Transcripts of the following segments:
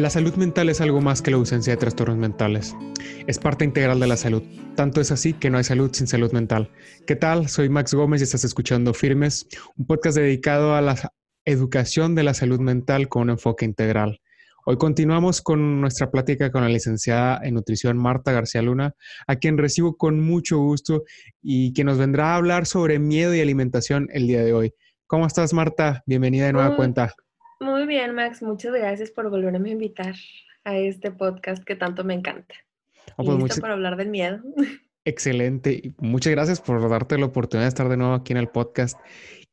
La salud mental es algo más que la ausencia de trastornos mentales. Es parte integral de la salud. Tanto es así que no hay salud sin salud mental. ¿Qué tal? Soy Max Gómez y estás escuchando Firmes, un podcast dedicado a la educación de la salud mental con un enfoque integral. Hoy continuamos con nuestra plática con la licenciada en nutrición Marta García Luna, a quien recibo con mucho gusto y que nos vendrá a hablar sobre miedo y alimentación el día de hoy. ¿Cómo estás, Marta? Bienvenida de nueva cuenta. Muy bien, Max. Muchas gracias por volverme a invitar a este podcast que tanto me encanta. Oh, pues Listo para hablar del miedo. Excelente. Muchas gracias por darte la oportunidad de estar de nuevo aquí en el podcast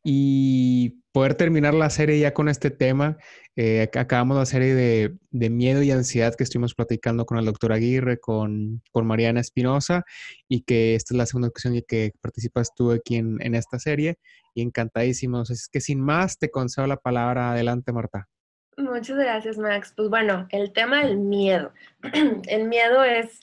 y poder terminar la serie ya con este tema. Eh, acabamos la serie de, miedo y ansiedad que estuvimos platicando con el doctor Aguirre, con, Mariana Espinosa, y que esta es la segunda ocasión en que participas tú aquí en, en esta serie y encantadísimos. Es que sin más te concedo la palabra. Adelante, Marta. Muchas gracias, Max. Pues bueno, el tema del miedo. el miedo es,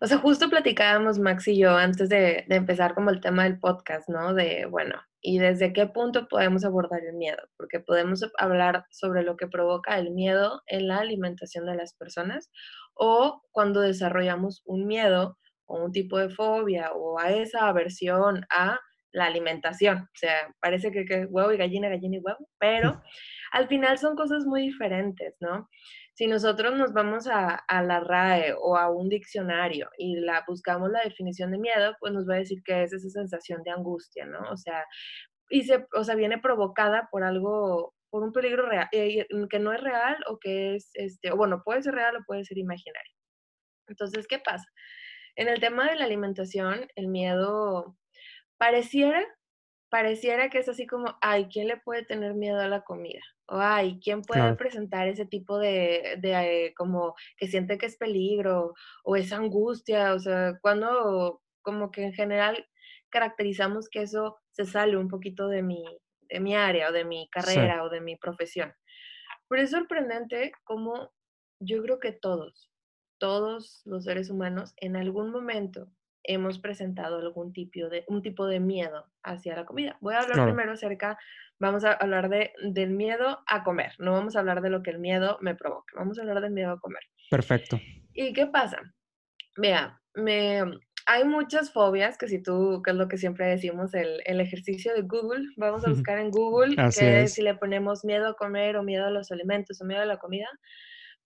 o sea, justo platicábamos Max y yo antes de, de, empezar como el tema del podcast, ¿no? De, bueno, ¿y desde qué punto podemos abordar el miedo? Porque podemos hablar sobre lo que provoca el miedo en la alimentación de las personas o cuando desarrollamos un miedo o un tipo de fobia o a esa aversión a la alimentación. O sea, parece que, que huevo y gallina, gallina y huevo, pero al final son cosas muy diferentes, ¿no? Si nosotros nos vamos a, la RAE o a un diccionario y la buscamos la definición de miedo, pues nos va a decir que es esa sensación de angustia, ¿no? O sea, y o sea, viene provocada por algo, por un peligro real, eh, que no es real o que es, este, o bueno, puede ser real o puede ser imaginario. Entonces, ¿qué pasa? En el tema de la alimentación, el miedo pareciera, pareciera que es así como, ay, ¿quién le puede tener miedo a la comida? O, ay, ¿quién puede presentar ese tipo de, de, como que siente que es peligro o esa angustia? O sea, cuando como que en general caracterizamos que eso se sale un poquito de mi, de mi área o de mi carrera o de mi profesión. Pero es sorprendente cómo yo creo que todos, todos los seres humanos en algún momento hemos presentado algún tipo de, un tipo de miedo hacia la comida. Voy a hablar primero acerca, vamos a hablar de, del miedo a comer, no vamos a hablar de lo que el miedo me provoca, vamos a hablar del miedo a comer. Perfecto. ¿Y qué pasa? Vea, me, hay muchas fobias que si tú, que es lo que siempre decimos, el, el ejercicio de Google, vamos a buscar en Google, que si le ponemos miedo a comer o miedo a los alimentos o miedo a la comida,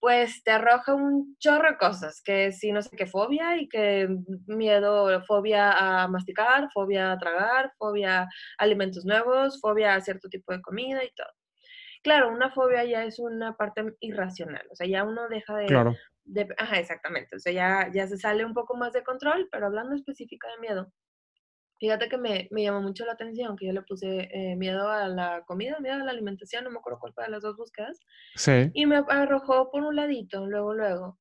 pues te arroja un chorro de cosas, que si no sé qué fobia y que miedo, fobia a masticar, fobia a tragar, fobia a alimentos nuevos, fobia a cierto tipo de comida y todo. Claro, una fobia ya es una parte irracional, o sea, ya uno deja de... Claro. ajá, exactamente, o sea, ya, ya se sale un poco más de control, pero hablando específica de miedo, Fíjate que me, me, llamó mucho la atención que yo le puse eh, miedo a la comida, miedo a la alimentación, no me acuerdo cuál fue de las dos búsquedas. Sí. Y me arrojó por un ladito, luego, luego,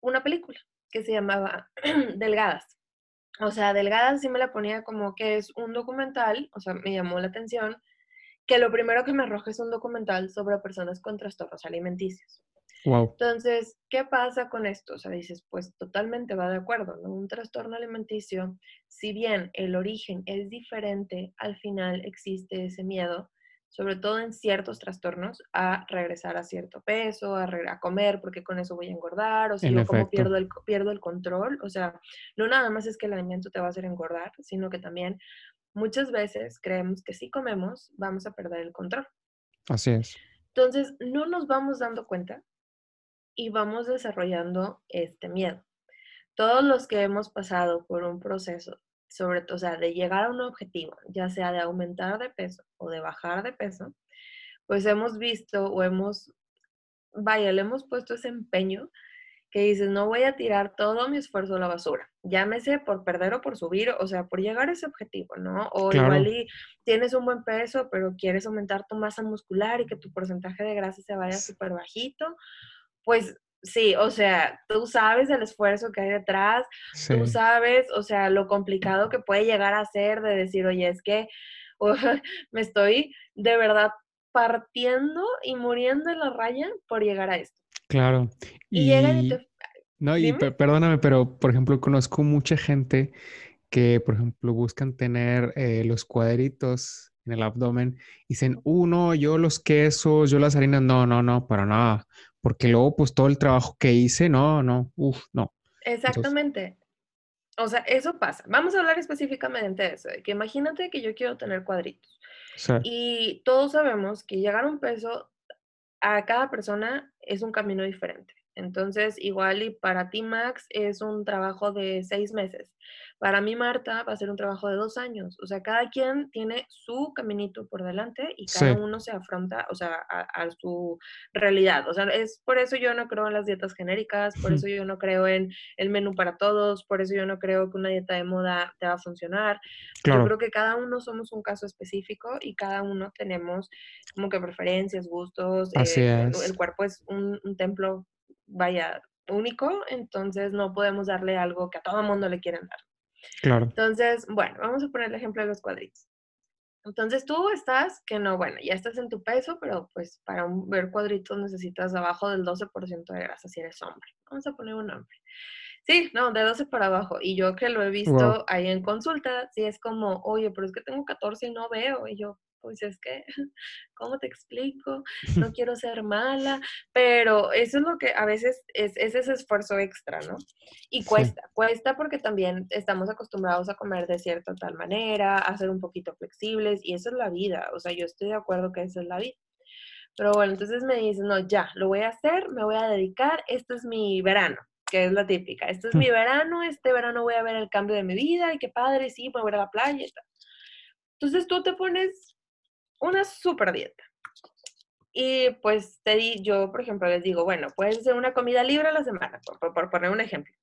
una película que se llamaba Delgadas. O sea, Delgadas sí me la ponía como que es un documental, o sea, me llamó la atención, que lo primero que me arroja es un documental sobre personas con trastornos alimenticios. Entonces, ¿qué pasa con esto? O sea, dices, pues totalmente va de acuerdo, ¿no? Un trastorno alimenticio, si bien el origen es diferente, al final existe ese miedo, sobre todo en ciertos trastornos, a regresar a cierto peso, a, a comer porque con eso voy a engordar, o si no, como pierdo el, pierdo el control. O sea, no nada más es que el alimento te va a hacer engordar, sino que también muchas veces creemos que si comemos vamos a perder el control. Así es. Entonces, no nos vamos dando cuenta y vamos desarrollando este miedo. Todos los que hemos pasado por un proceso, sobre todo, o sea, de llegar a un objetivo, ya sea de aumentar de peso o de bajar de peso, pues hemos visto o hemos, vaya, le hemos puesto ese empeño que dices, no voy a tirar todo mi esfuerzo a la basura, llámese por perder o por subir, o sea, por llegar a ese objetivo, ¿no? O igual y tienes un buen peso, pero quieres aumentar tu masa muscular y que tu porcentaje de grasa se vaya súper bajito, pues sí, o sea, tú sabes el esfuerzo que hay detrás, tú sabes, o sea, lo complicado que puede llegar a ser de decir, oye, es que me estoy de verdad partiendo y muriendo en la raya por llegar a esto. Claro. Y, No, y perdóname, pero por ejemplo, conozco mucha gente que, por ejemplo, buscan tener eh, los cuadritos en el abdomen y dicen, uh, no, yo los quesos, yo las harinas, no, no, no, para nada porque luego pues todo el trabajo que hice, no, no, uff, no. Exactamente. o sea, eso pasa. Vamos a hablar específicamente de eso, de que imagínate que yo quiero tener cuadritos. Y todos sabemos que llegar a un peso a cada persona es un camino diferente. Entonces, igual y para ti, Max, es un trabajo de seis meses. Para mí, Marta, va a ser un trabajo de dos años. O sea, cada quien tiene su caminito por delante y cada uno se afronta, o sea, a, su realidad. O sea, es por eso yo no creo en las dietas genéricas, por eso yo no creo en el menú para todos, por eso yo no creo que una dieta de moda te va a funcionar. Yo creo que cada uno somos un caso específico y cada uno tenemos como que preferencias, gustos. Eh, el, cuerpo es un, un templo, vaya, único, entonces no podemos darle algo que a todo el mundo le quieren dar. Claro. Entonces, bueno, vamos a poner el ejemplo de los cuadritos. Entonces tú estás, que no, bueno, ya estás en tu peso, pero pues para ver cuadritos necesitas abajo del 12% de grasa si eres hombre. Vamos a poner un hombre. Sí, no, de 12 para abajo. Y yo que lo he visto ahí en consulta, sí es como, oye, pero es que tengo 14 y no veo. Y yo, pues es que, ¿cómo te explico? No quiero ser mala, pero eso es lo que a veces es, ese esfuerzo extra, ¿no? Y cuesta, cuesta porque también estamos acostumbrados a comer de cierta tal manera, a ser un poquito flexibles y eso es la vida, o sea, yo estoy de acuerdo que eso es la vida. Pero bueno, entonces me dicen, no, ya, lo voy a hacer, me voy a dedicar, esto es mi verano, que es la típica, esto es mi verano, este verano voy a ver el cambio de mi vida y qué padre, sí, voy a ver a la playa y tal. Entonces tú te pones una super dieta. Y pues te di, yo, por ejemplo, les digo, bueno, puedes hacer una comida libre a la semana, por, poner un ejemplo.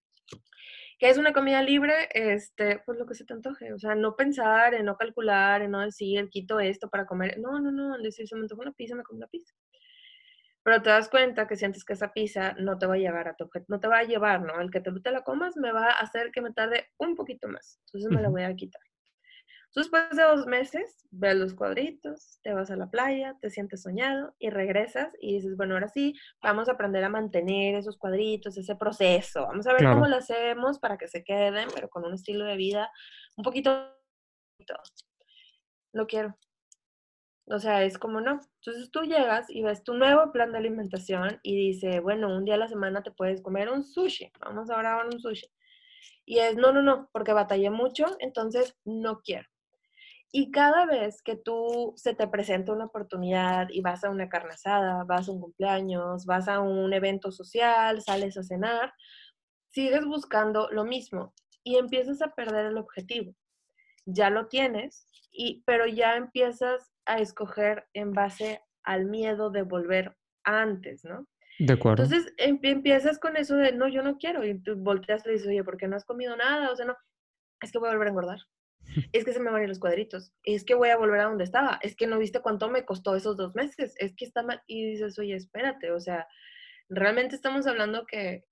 ¿Qué es una comida libre? Este, pues lo que se te antoje. O sea, no pensar, en no calcular, en no decir, quito esto para comer. No, no, no, decir, se me antoja una pizza, me como una pizza. Pero te das cuenta que sientes que esa pizza no te va a llevar a tu no te va a llevar, ¿no? El que te, te la comas me va a hacer que me tarde un poquito más. Entonces me la voy a quitar. Después de dos meses, ves los cuadritos, te vas a la playa, te sientes soñado y regresas y dices, bueno, ahora sí, vamos a aprender a mantener esos cuadritos, ese proceso. Vamos a ver cómo lo hacemos para que se queden, pero con un estilo de vida un poquito... Lo quiero. O sea, es como no. Entonces tú llegas y ves tu nuevo plan de alimentación y dice, bueno, un día a la semana te puedes comer un sushi. Vamos ahora a un sushi. Y es, no, no, no, porque batallé mucho, entonces no quiero. Y cada vez que tú se te presenta una oportunidad y vas a una carne asada, vas a un cumpleaños, vas a un evento social, sales a cenar, sigues buscando lo mismo y empiezas a perder el objetivo. Ya lo tienes, y, pero ya empiezas a escoger en base al miedo de volver antes, ¿no? De acuerdo. Entonces empiezas con eso de, no, yo no quiero, y tú volteas y dices, oye, ¿por qué no has comido nada? O sea, no, es que voy a volver a engordar es que se me van a ir los cuadritos, es que voy a volver a donde estaba, es que no viste cuánto me costó esos dos meses, es que está mal. Y dices, oye, espérate, o sea, realmente estamos hablando que,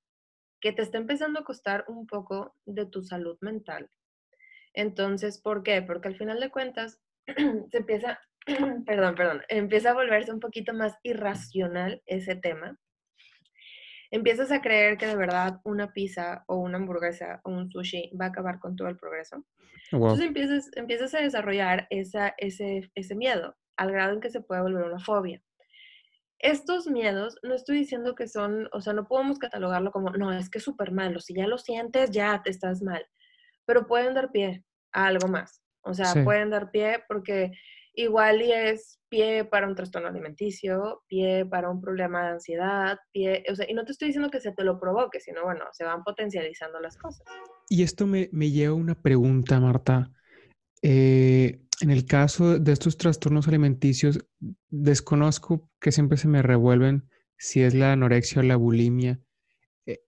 que te está empezando a costar un poco de tu salud mental. Entonces, ¿por qué? Porque al final de cuentas se empieza, perdón, perdón, empieza a volverse un poquito más irracional ese tema empiezas a creer que de verdad una pizza o una hamburguesa o un sushi va a acabar con todo el progreso. Entonces empiezas, empiezas a desarrollar esa, ese, ese miedo al grado en que se puede volver una fobia. Estos miedos, no estoy diciendo que son, o sea, no podemos catalogarlo como, no, es que es súper malo, si ya lo sientes, ya te estás mal, pero pueden dar pie a algo más. O sea, pueden dar pie porque igual y es pie para un trastorno alimenticio, pie para un problema de ansiedad, pie, o sea, y no te estoy diciendo que se te lo provoque, sino bueno, se van potencializando las cosas. Y esto me, me lleva a una pregunta, Marta. Eh, en el caso de estos trastornos alimenticios, desconozco que siempre se me revuelven si es la anorexia o la bulimia. Eh,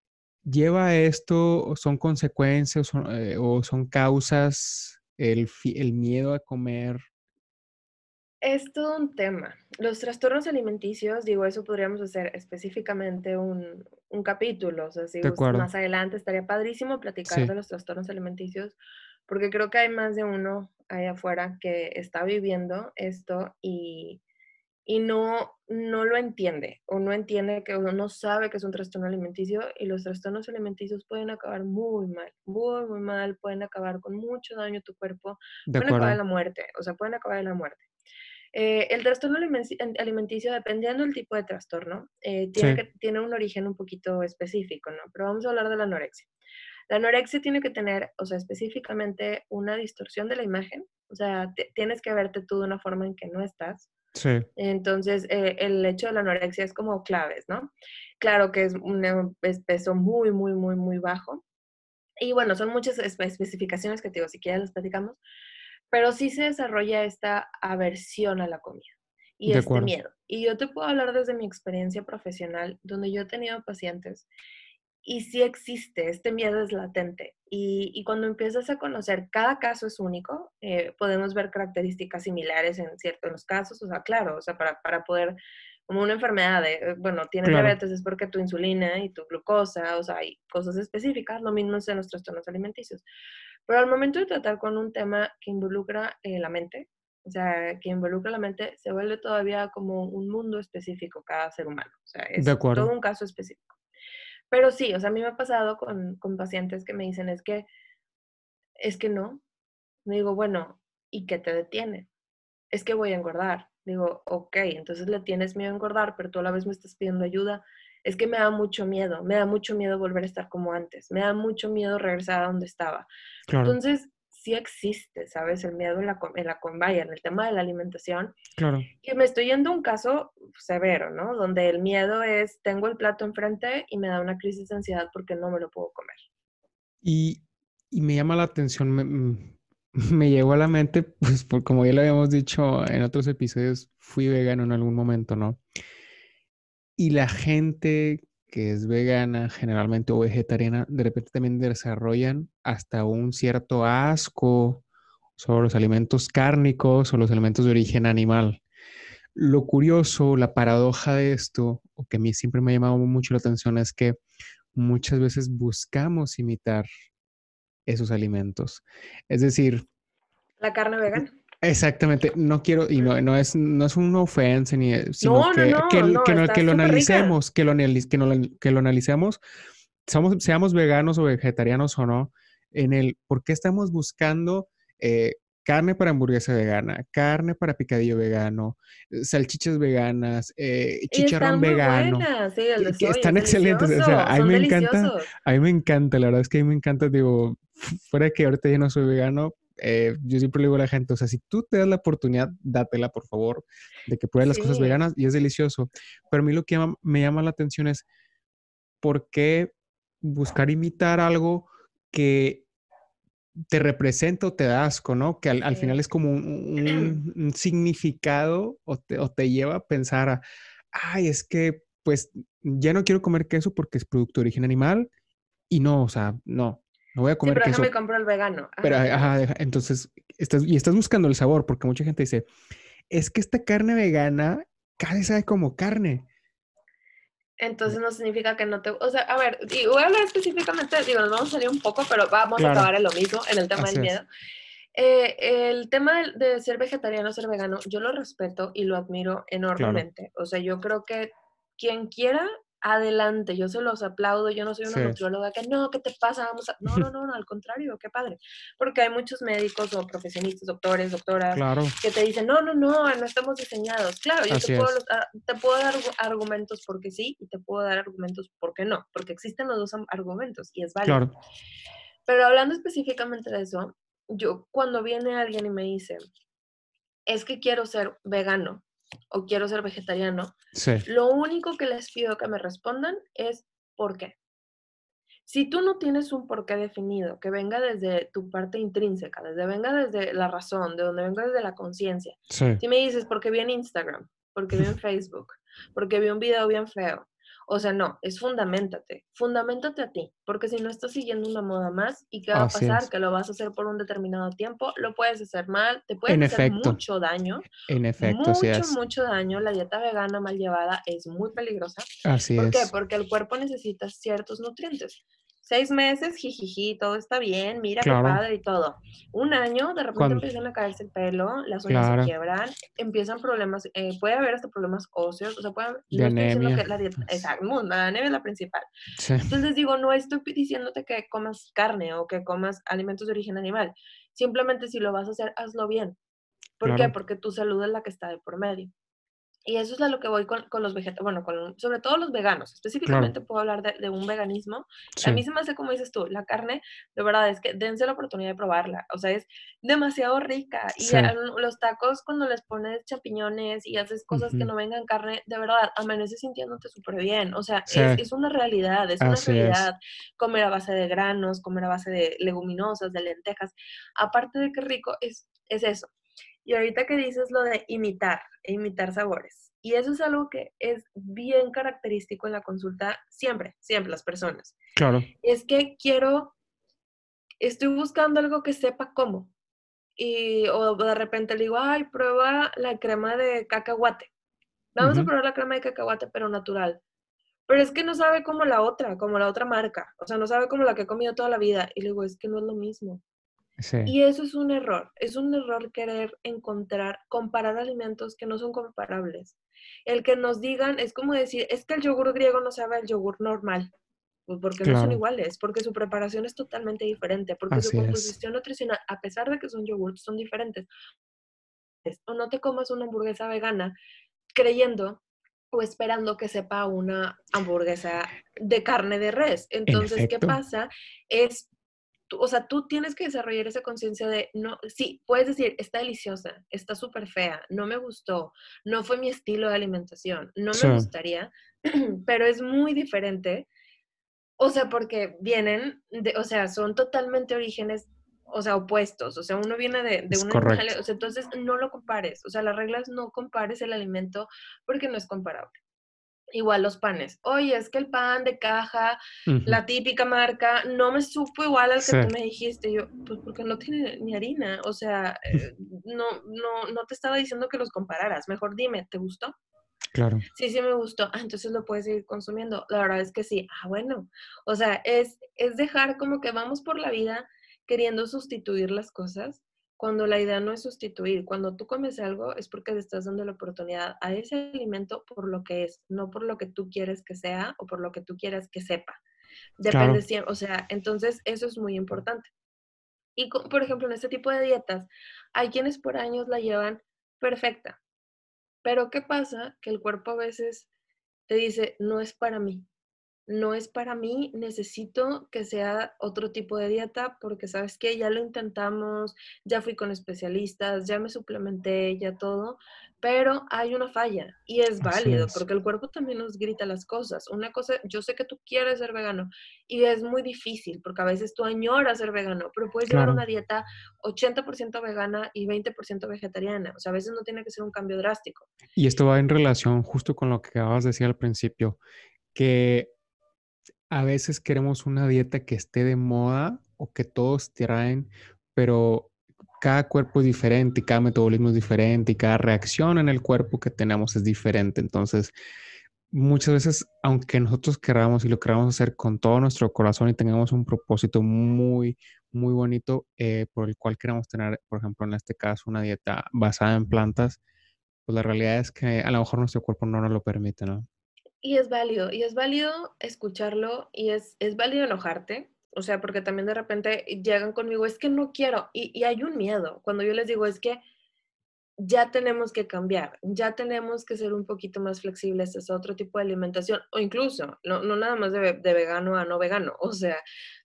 ¿Lleva esto, o son consecuencias eh, o son causas el, el miedo a comer es todo un tema. Los trastornos alimenticios, digo, eso podríamos hacer específicamente un, capítulo. O sea, si más adelante estaría padrísimo platicar de los trastornos alimenticios, porque creo que hay más de uno ahí afuera que está viviendo esto y, y no, no lo entiende o no entiende que uno no sabe que es un trastorno alimenticio y los trastornos alimenticios pueden acabar muy mal, muy, muy mal, pueden acabar con mucho daño a tu cuerpo, pueden acabar en la muerte, o sea, pueden acabar en la muerte. Eh, el trastorno alimenticio, dependiendo del tipo de trastorno, eh, tiene, que, tiene un origen un poquito específico, ¿no? Pero vamos a hablar de la anorexia. La anorexia tiene que tener, o sea, específicamente una distorsión de la imagen, o sea, tienes que verte tú de una forma en que no estás. Sí. Entonces, eh, el hecho de la anorexia es como claves, ¿no? Claro que es un peso muy, muy, muy, muy bajo. Y bueno, son muchas especificaciones que te digo, si quieres las platicamos, pero sí se desarrolla esta aversión a la comida y este miedo. Y yo te puedo hablar desde mi experiencia profesional, donde yo he tenido pacientes y sí existe, este miedo es latente. Y, cuando empiezas a conocer, cada caso es único, eh, podemos ver características similares en ciertos casos, o sea, claro, o sea, para, para poder, como una enfermedad de, eh, bueno, tienes diabetes es porque tu insulina y tu glucosa, o sea, hay cosas específicas, lo mismo es en los trastornos alimenticios. Pero al momento de tratar con un tema que involucra eh, la mente, o sea, que involucra la mente, se vuelve todavía como un mundo específico cada ser humano. O sea, es todo un caso específico. Pero sí, o sea, a mí me ha pasado con, con pacientes que me dicen, es que, es que no. Me digo, bueno, ¿y qué te detiene? Es que voy a engordar. Digo, ok, entonces le tienes miedo a engordar, pero tú a la vez me estás pidiendo ayuda. Es que me da mucho miedo, me da mucho miedo volver a estar como antes, me da mucho miedo regresar a donde estaba. Entonces, sí existe, ¿sabes? El miedo en la, en la vaya, en el tema de la alimentación. Claro. Y me estoy yendo a un caso severo, ¿no? Donde el miedo es, tengo el plato enfrente y me da una crisis de ansiedad porque no me lo puedo comer. Y, y me llama la atención, me, mm, me, llegó a la mente, pues por, como ya lo habíamos dicho en otros episodios, fui vegano en algún momento, ¿no? Y la gente que es vegana generalmente o vegetariana, de repente también desarrollan hasta un cierto asco sobre los alimentos cárnicos o los alimentos de origen animal. Lo curioso, la paradoja de esto, o que a mí siempre me ha llamado mucho la atención, es que muchas veces buscamos imitar esos alimentos. Es decir... La carne vegana. Exactamente, no quiero, y no, no es, no es una ofensa, ni, sino que, que, lo analicemos, que lo, que, lo analicemos, somos, seamos veganos o vegetarianos o no, en el por qué estamos buscando eh, carne para hamburguesa vegana, carne para picadillo vegano, salchichas veganas, eh, chicharrón vegano. están excelentes. O sea, a mí me encanta, a mí me encanta, la verdad es que a mí me encanta, digo, fuera que ahorita ya no soy vegano, eh, yo siempre le digo a la gente, o sea, si tú te das la oportunidad, dátela, por favor, de que pruebes las cosas veganas y es delicioso. Pero a mí lo que me llama la atención es, ¿por qué buscar imitar algo que te representa o te da asco, ¿no? Que al, final es como un, significado o te, o te, lleva a pensar, ay, es que pues ya no quiero comer queso porque es producto de origen animal y no, o sea, no, no voy a comer sí, pero queso. me compro el vegano. Pero, ajá, entonces, estás, y estás buscando el sabor, porque mucha gente dice, es que esta carne vegana casi sabe como carne. Entonces no significa que no te... O sea, a ver, y voy a hablar específicamente, digo, nos vamos a salir un poco, pero vamos a acabar en lo mismo, en el tema del miedo. Eh, el tema de, ser vegetariano, ser vegano, yo lo respeto y lo admiro enormemente. O sea, yo creo que quien quiera adelante, yo se los aplaudo, yo no soy una nutrióloga que no, ¿qué te pasa? Vamos a... No, no, no, al contrario, qué padre. Porque hay muchos médicos o profesionistas, doctores, doctoras, que te dicen, no, no, no, no estamos diseñados. Claro, yo te puedo, ah, te puedo, dar argumentos porque sí y te puedo dar argumentos porque no, porque existen los dos argumentos y es válido. Claro. Pero hablando específicamente de eso, yo cuando viene alguien y me dice, es que quiero ser vegano, o quiero ser vegetariano, lo único que les pido que me respondan es ¿por qué? Si tú no tienes un por qué definido, que venga desde tu parte intrínseca, desde venga desde la razón, de donde venga desde la conciencia. Si me dices, porque vi en Instagram, porque vi en Facebook, porque vi un video bien feo, o sea, no, es fundamentate, fundamentate a ti, porque si no estás siguiendo una moda más, ¿y qué va a pasar? Que lo vas a hacer por un determinado tiempo, lo puedes hacer mal, te puede hacer mucho daño. En efecto, mucho, mucho daño. La dieta vegana mal llevada es muy peligrosa. Así ¿Por qué? Porque el cuerpo necesita ciertos nutrientes seis meses, jijiji, todo está bien, mira qué padre y todo. Un año, de repente empiezan a caerse el pelo, las uñas se quiebran, empiezan problemas, eh, puede haber hasta problemas óseos, o sea, puede, de anemia. Que la dieta, exacto, la anemia es la principal. Entonces digo, no estoy diciéndote que comas carne o que comas alimentos de origen animal, simplemente si lo vas a hacer, hazlo bien. ¿Por qué? Porque tu salud es la que está de por medio. Y eso es a lo que voy con, con los vegetarianos, bueno, con, sobre todo los veganos. Específicamente puedo hablar de, de un veganismo. A mí se me hace como dices tú, la carne, de verdad, es que dense la oportunidad de probarla. O sea, es demasiado rica. Y los tacos, cuando les pones champiñones y haces cosas que no vengan carne, de verdad, amaneces sintiéndote súper bien. O sea, es, es, una realidad, es una realidad. Comer a base de granos, comer a base de leguminosas, de lentejas. Aparte de que rico, es, es eso. Y ahorita que dices lo de imitar, e imitar sabores. Y eso es algo que es bien característico en la consulta siempre, siempre las personas. Claro. Es que quiero, estoy buscando algo que sepa cómo. Y o de repente le digo, ay, prueba la crema de cacahuate. Vamos a probar la crema de cacahuate, pero natural. Pero es que no sabe como la otra, como la otra marca. O sea, no sabe como la que he comido toda la vida. Y le digo, es que no es lo mismo. Y eso es un error, es un error querer encontrar, comparar alimentos que no son comparables. El que nos digan es como decir, es que el yogur griego no sabe al yogur normal, pues, porque no son iguales, porque su preparación es totalmente diferente, porque su composición nutricional, a pesar de que son yogurts, son diferentes. O no te comas una hamburguesa vegana creyendo o esperando que sepa una hamburguesa de carne de res. Entonces, ¿qué pasa? Es o sea, tú tienes que desarrollar esa conciencia de, no, sí, puedes decir, está deliciosa, está súper fea, no me gustó, no fue mi estilo de alimentación, no me gustaría, pero es muy diferente. O sea, porque vienen, de, o sea, son totalmente orígenes, o sea, opuestos. O sea, uno viene de, de un animal, o sea, entonces no lo compares. O sea, la regla es no compares el alimento porque no es comparable. Igual los panes. Oye, es que el pan de caja, la típica marca, no me supo igual al que tú me dijiste. Yo, pues porque no tiene ni harina. O sea, eh, no, no, no te estaba diciendo que los compararas. Mejor dime, ¿te gustó? Claro. Sí, sí me gustó. Ah, entonces lo puedes seguir consumiendo. La verdad es que sí. Ah, bueno. O sea, es, es dejar como que vamos por la vida queriendo sustituir las cosas cuando la idea no es sustituir, cuando tú comes algo es porque le estás dando la oportunidad a ese alimento por lo que es, no por lo que tú quieres que sea o por lo que tú quieras que sepa. Depende siempre, o sea, entonces eso es muy importante. Y por ejemplo, en este tipo de dietas, hay quienes por años la llevan perfecta. Pero ¿qué pasa? Que el cuerpo a veces te dice, no es para mí no es para mí, necesito que sea otro tipo de dieta porque sabes que ya lo intentamos, ya fui con especialistas, ya me suplementé, ya todo, pero hay una falla y es válido porque el cuerpo también nos grita las cosas. Una cosa, yo sé que tú quieres ser vegano y es muy difícil porque a veces tú añoras ser vegano, pero puedes llevar una dieta 80% vegana y 20% vegetariana. O sea, a veces no tiene que ser un cambio drástico. Y esto va en relación justo con lo que acabas de decir al principio, que a veces queremos una dieta que esté de moda o que todos traen, pero cada cuerpo es diferente y cada metabolismo es diferente y cada reacción en el cuerpo que tenemos es diferente. Entonces, muchas veces, aunque nosotros queramos y lo queramos hacer con todo nuestro corazón y tengamos un propósito muy, muy bonito eh, por el cual queremos tener, por ejemplo, en este caso, una dieta basada en plantas, pues la realidad es que a lo mejor nuestro cuerpo no nos lo permite, ¿no? Y es válido, y es válido escucharlo y es, es válido enojarte, o sea, porque también de repente llegan conmigo, es que no quiero, y, y, hay un miedo. Cuando yo les digo, es que ya tenemos que cambiar, ya tenemos que ser un poquito más flexibles es otro tipo de alimentación, o incluso, no, no nada más de, de, vegano a no vegano, o sea,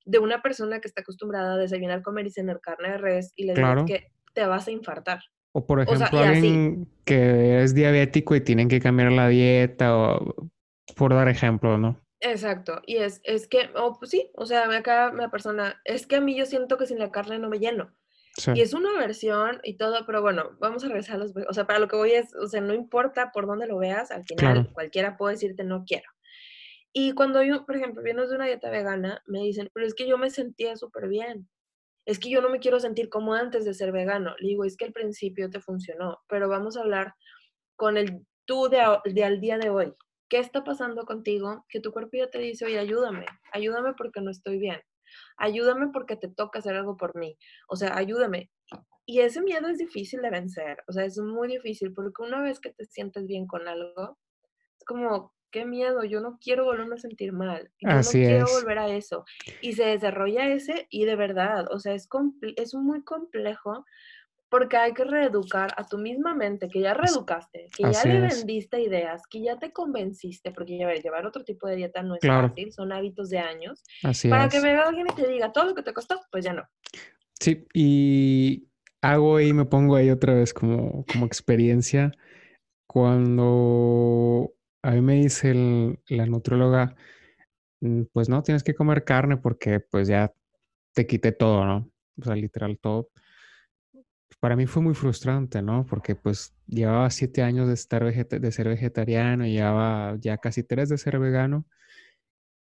de una persona que está acostumbrada a desayunar, comer y cenar carne de res y le digo que te vas a infartar. O por ejemplo, alguien que es diabético y tienen que cambiar la dieta o por dar ejemplo, ¿no? Exacto, y es, es que, oh, pues sí, o sea, acá la persona, es que a mí yo siento que sin la carne no me lleno. Y es una versión y todo, pero bueno, vamos a regresar a los, o sea, para lo que voy es, o sea, no importa por dónde lo veas, al final cualquiera puede decirte no quiero. Y cuando yo, por ejemplo, vienes de una dieta vegana, me dicen, pero es que yo me sentía súper bien. Es que yo no me quiero sentir como antes de ser vegano. Le digo, es que al principio te funcionó, pero vamos a hablar con el tú de, de al día de hoy. ¿Qué está pasando contigo? Que tu cuerpo ya te dice, oye, ayúdame, ayúdame porque no estoy bien, ayúdame porque te toca hacer algo por mí, o sea, ayúdame. Y ese miedo es difícil de vencer, o sea, es muy difícil porque una vez que te sientes bien con algo, es como, qué miedo, yo no quiero volverme a sentir mal, yo no quiero volver a eso. Y se desarrolla ese y de verdad, o sea, es, es muy complejo porque hay que reeducar a tu misma mente, que ya reeducaste, que ya le vendiste ideas, que ya te convenciste, porque ya llevar otro tipo de dieta no es fácil, son hábitos de años. para que venga alguien y te diga todo lo que te costó, pues ya no. Sí, y hago y me pongo ahí otra vez como, como experiencia. Cuando a mí me dice la nutróloga, mm, pues no, tienes que comer carne porque pues ya te quité todo, ¿no? O sea, literal todo para mí fue muy frustrante, ¿no? Porque pues llevaba siete años de, estar de ser vegetariano, llevaba ya casi tres de ser vegano.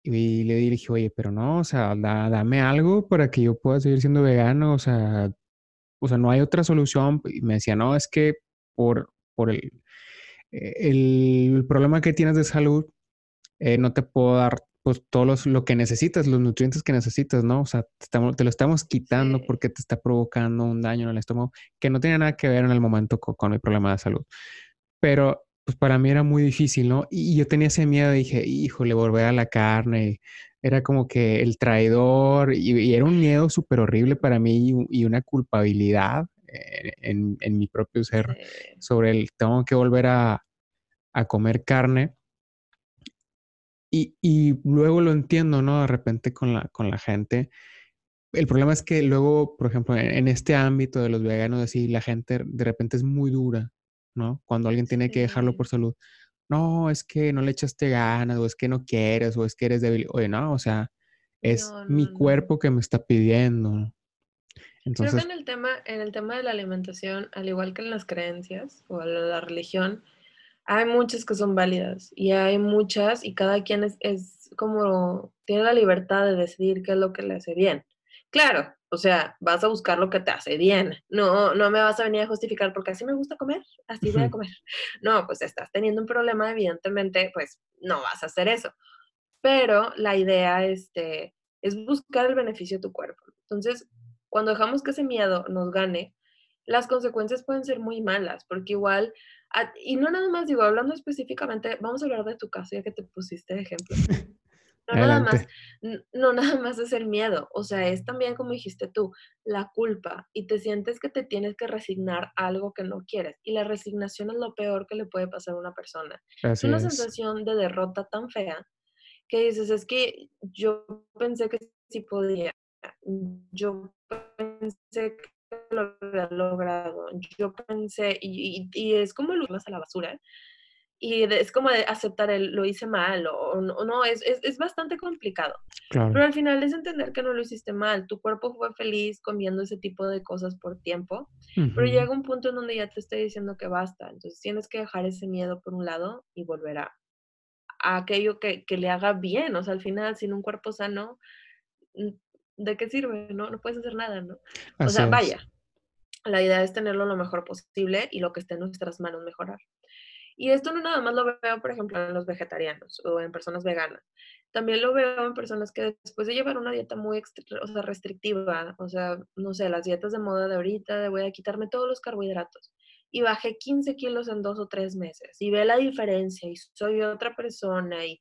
Y le dije, oye, pero no, o sea, dame algo para que yo pueda seguir siendo vegano, o sea, o sea, no hay otra solución. Y me decía, no, es que por, por el, el problema que tienes de salud, eh, no te puedo dar pues todo lo que necesitas, los nutrientes que necesitas, ¿no? O sea, te, lo estamos quitando porque te está provocando un daño en el estómago que no tiene nada que ver en el momento con, el problema de salud. Pero pues para mí era muy difícil, ¿no? Y, yo tenía ese miedo, dije, híjole, volver a la carne, era como que el traidor, y, era un miedo súper horrible para mí y, una culpabilidad en, mi propio ser sobre el, tengo que volver a, a comer carne y, luego lo entiendo, ¿no? De repente con la, con la gente. El problema es que luego, por ejemplo, en, este ámbito de los veganos, así, la gente de repente es muy dura, ¿no? Cuando alguien tiene que dejarlo por salud. No, es que no le echaste ganas, o es que no quieres, o es que eres débil. Oye, no, o sea, es mi cuerpo que me está pidiendo. Entonces, Creo que en el, tema, en el tema de la alimentación, al igual que en las creencias o la religión, hay muchas que son válidas y hay muchas y cada quien es, es, como, tiene la libertad de decidir qué es lo que le hace bien. Claro, o sea, vas a buscar lo que te hace bien. No, no me vas a venir a justificar porque así me gusta comer, así voy a comer. No, pues estás teniendo un problema, evidentemente, pues no vas a hacer eso. Pero la idea este, es buscar el beneficio de tu cuerpo. Entonces, cuando dejamos que ese miedo nos gane, las consecuencias pueden ser muy malas, porque igual y no nada más, digo, hablando específicamente, vamos a hablar de tu caso, ya que te pusiste de ejemplo. No nada, más, no nada más es el miedo, o sea, es también, como dijiste tú, la culpa y te sientes que te tienes que resignar a algo que no quieres. Y la resignación es lo peor que le puede pasar a una persona. es una sensación de derrota tan fea que dices, es que yo pensé que sí podía, yo pensé que lo había logrado. Yo pensé, y, y, es como lo más a la basura, y es como aceptar el lo hice mal o, no, es, es, es, bastante complicado. Pero al final es entender que no lo hiciste mal, tu cuerpo fue feliz comiendo ese tipo de cosas por tiempo, pero llega un punto en donde ya te estoy diciendo que basta, entonces tienes que dejar ese miedo por un lado y volver a, a aquello que, que, le haga bien, o sea, al final sin un cuerpo sano, ¿de qué sirve? No, no puedes hacer nada, ¿no? O sea, vaya, la idea es tenerlo lo mejor posible y lo que esté en nuestras manos mejorar. Y esto no nada más lo veo, por ejemplo, en los vegetarianos o en personas veganas. También lo veo en personas que después de llevar una dieta muy o sea, restrictiva, o sea, no sé, las dietas de moda de ahorita, de voy a quitarme todos los carbohidratos. Y bajé 15 kilos en dos o tres meses. Y ve la diferencia y soy otra persona y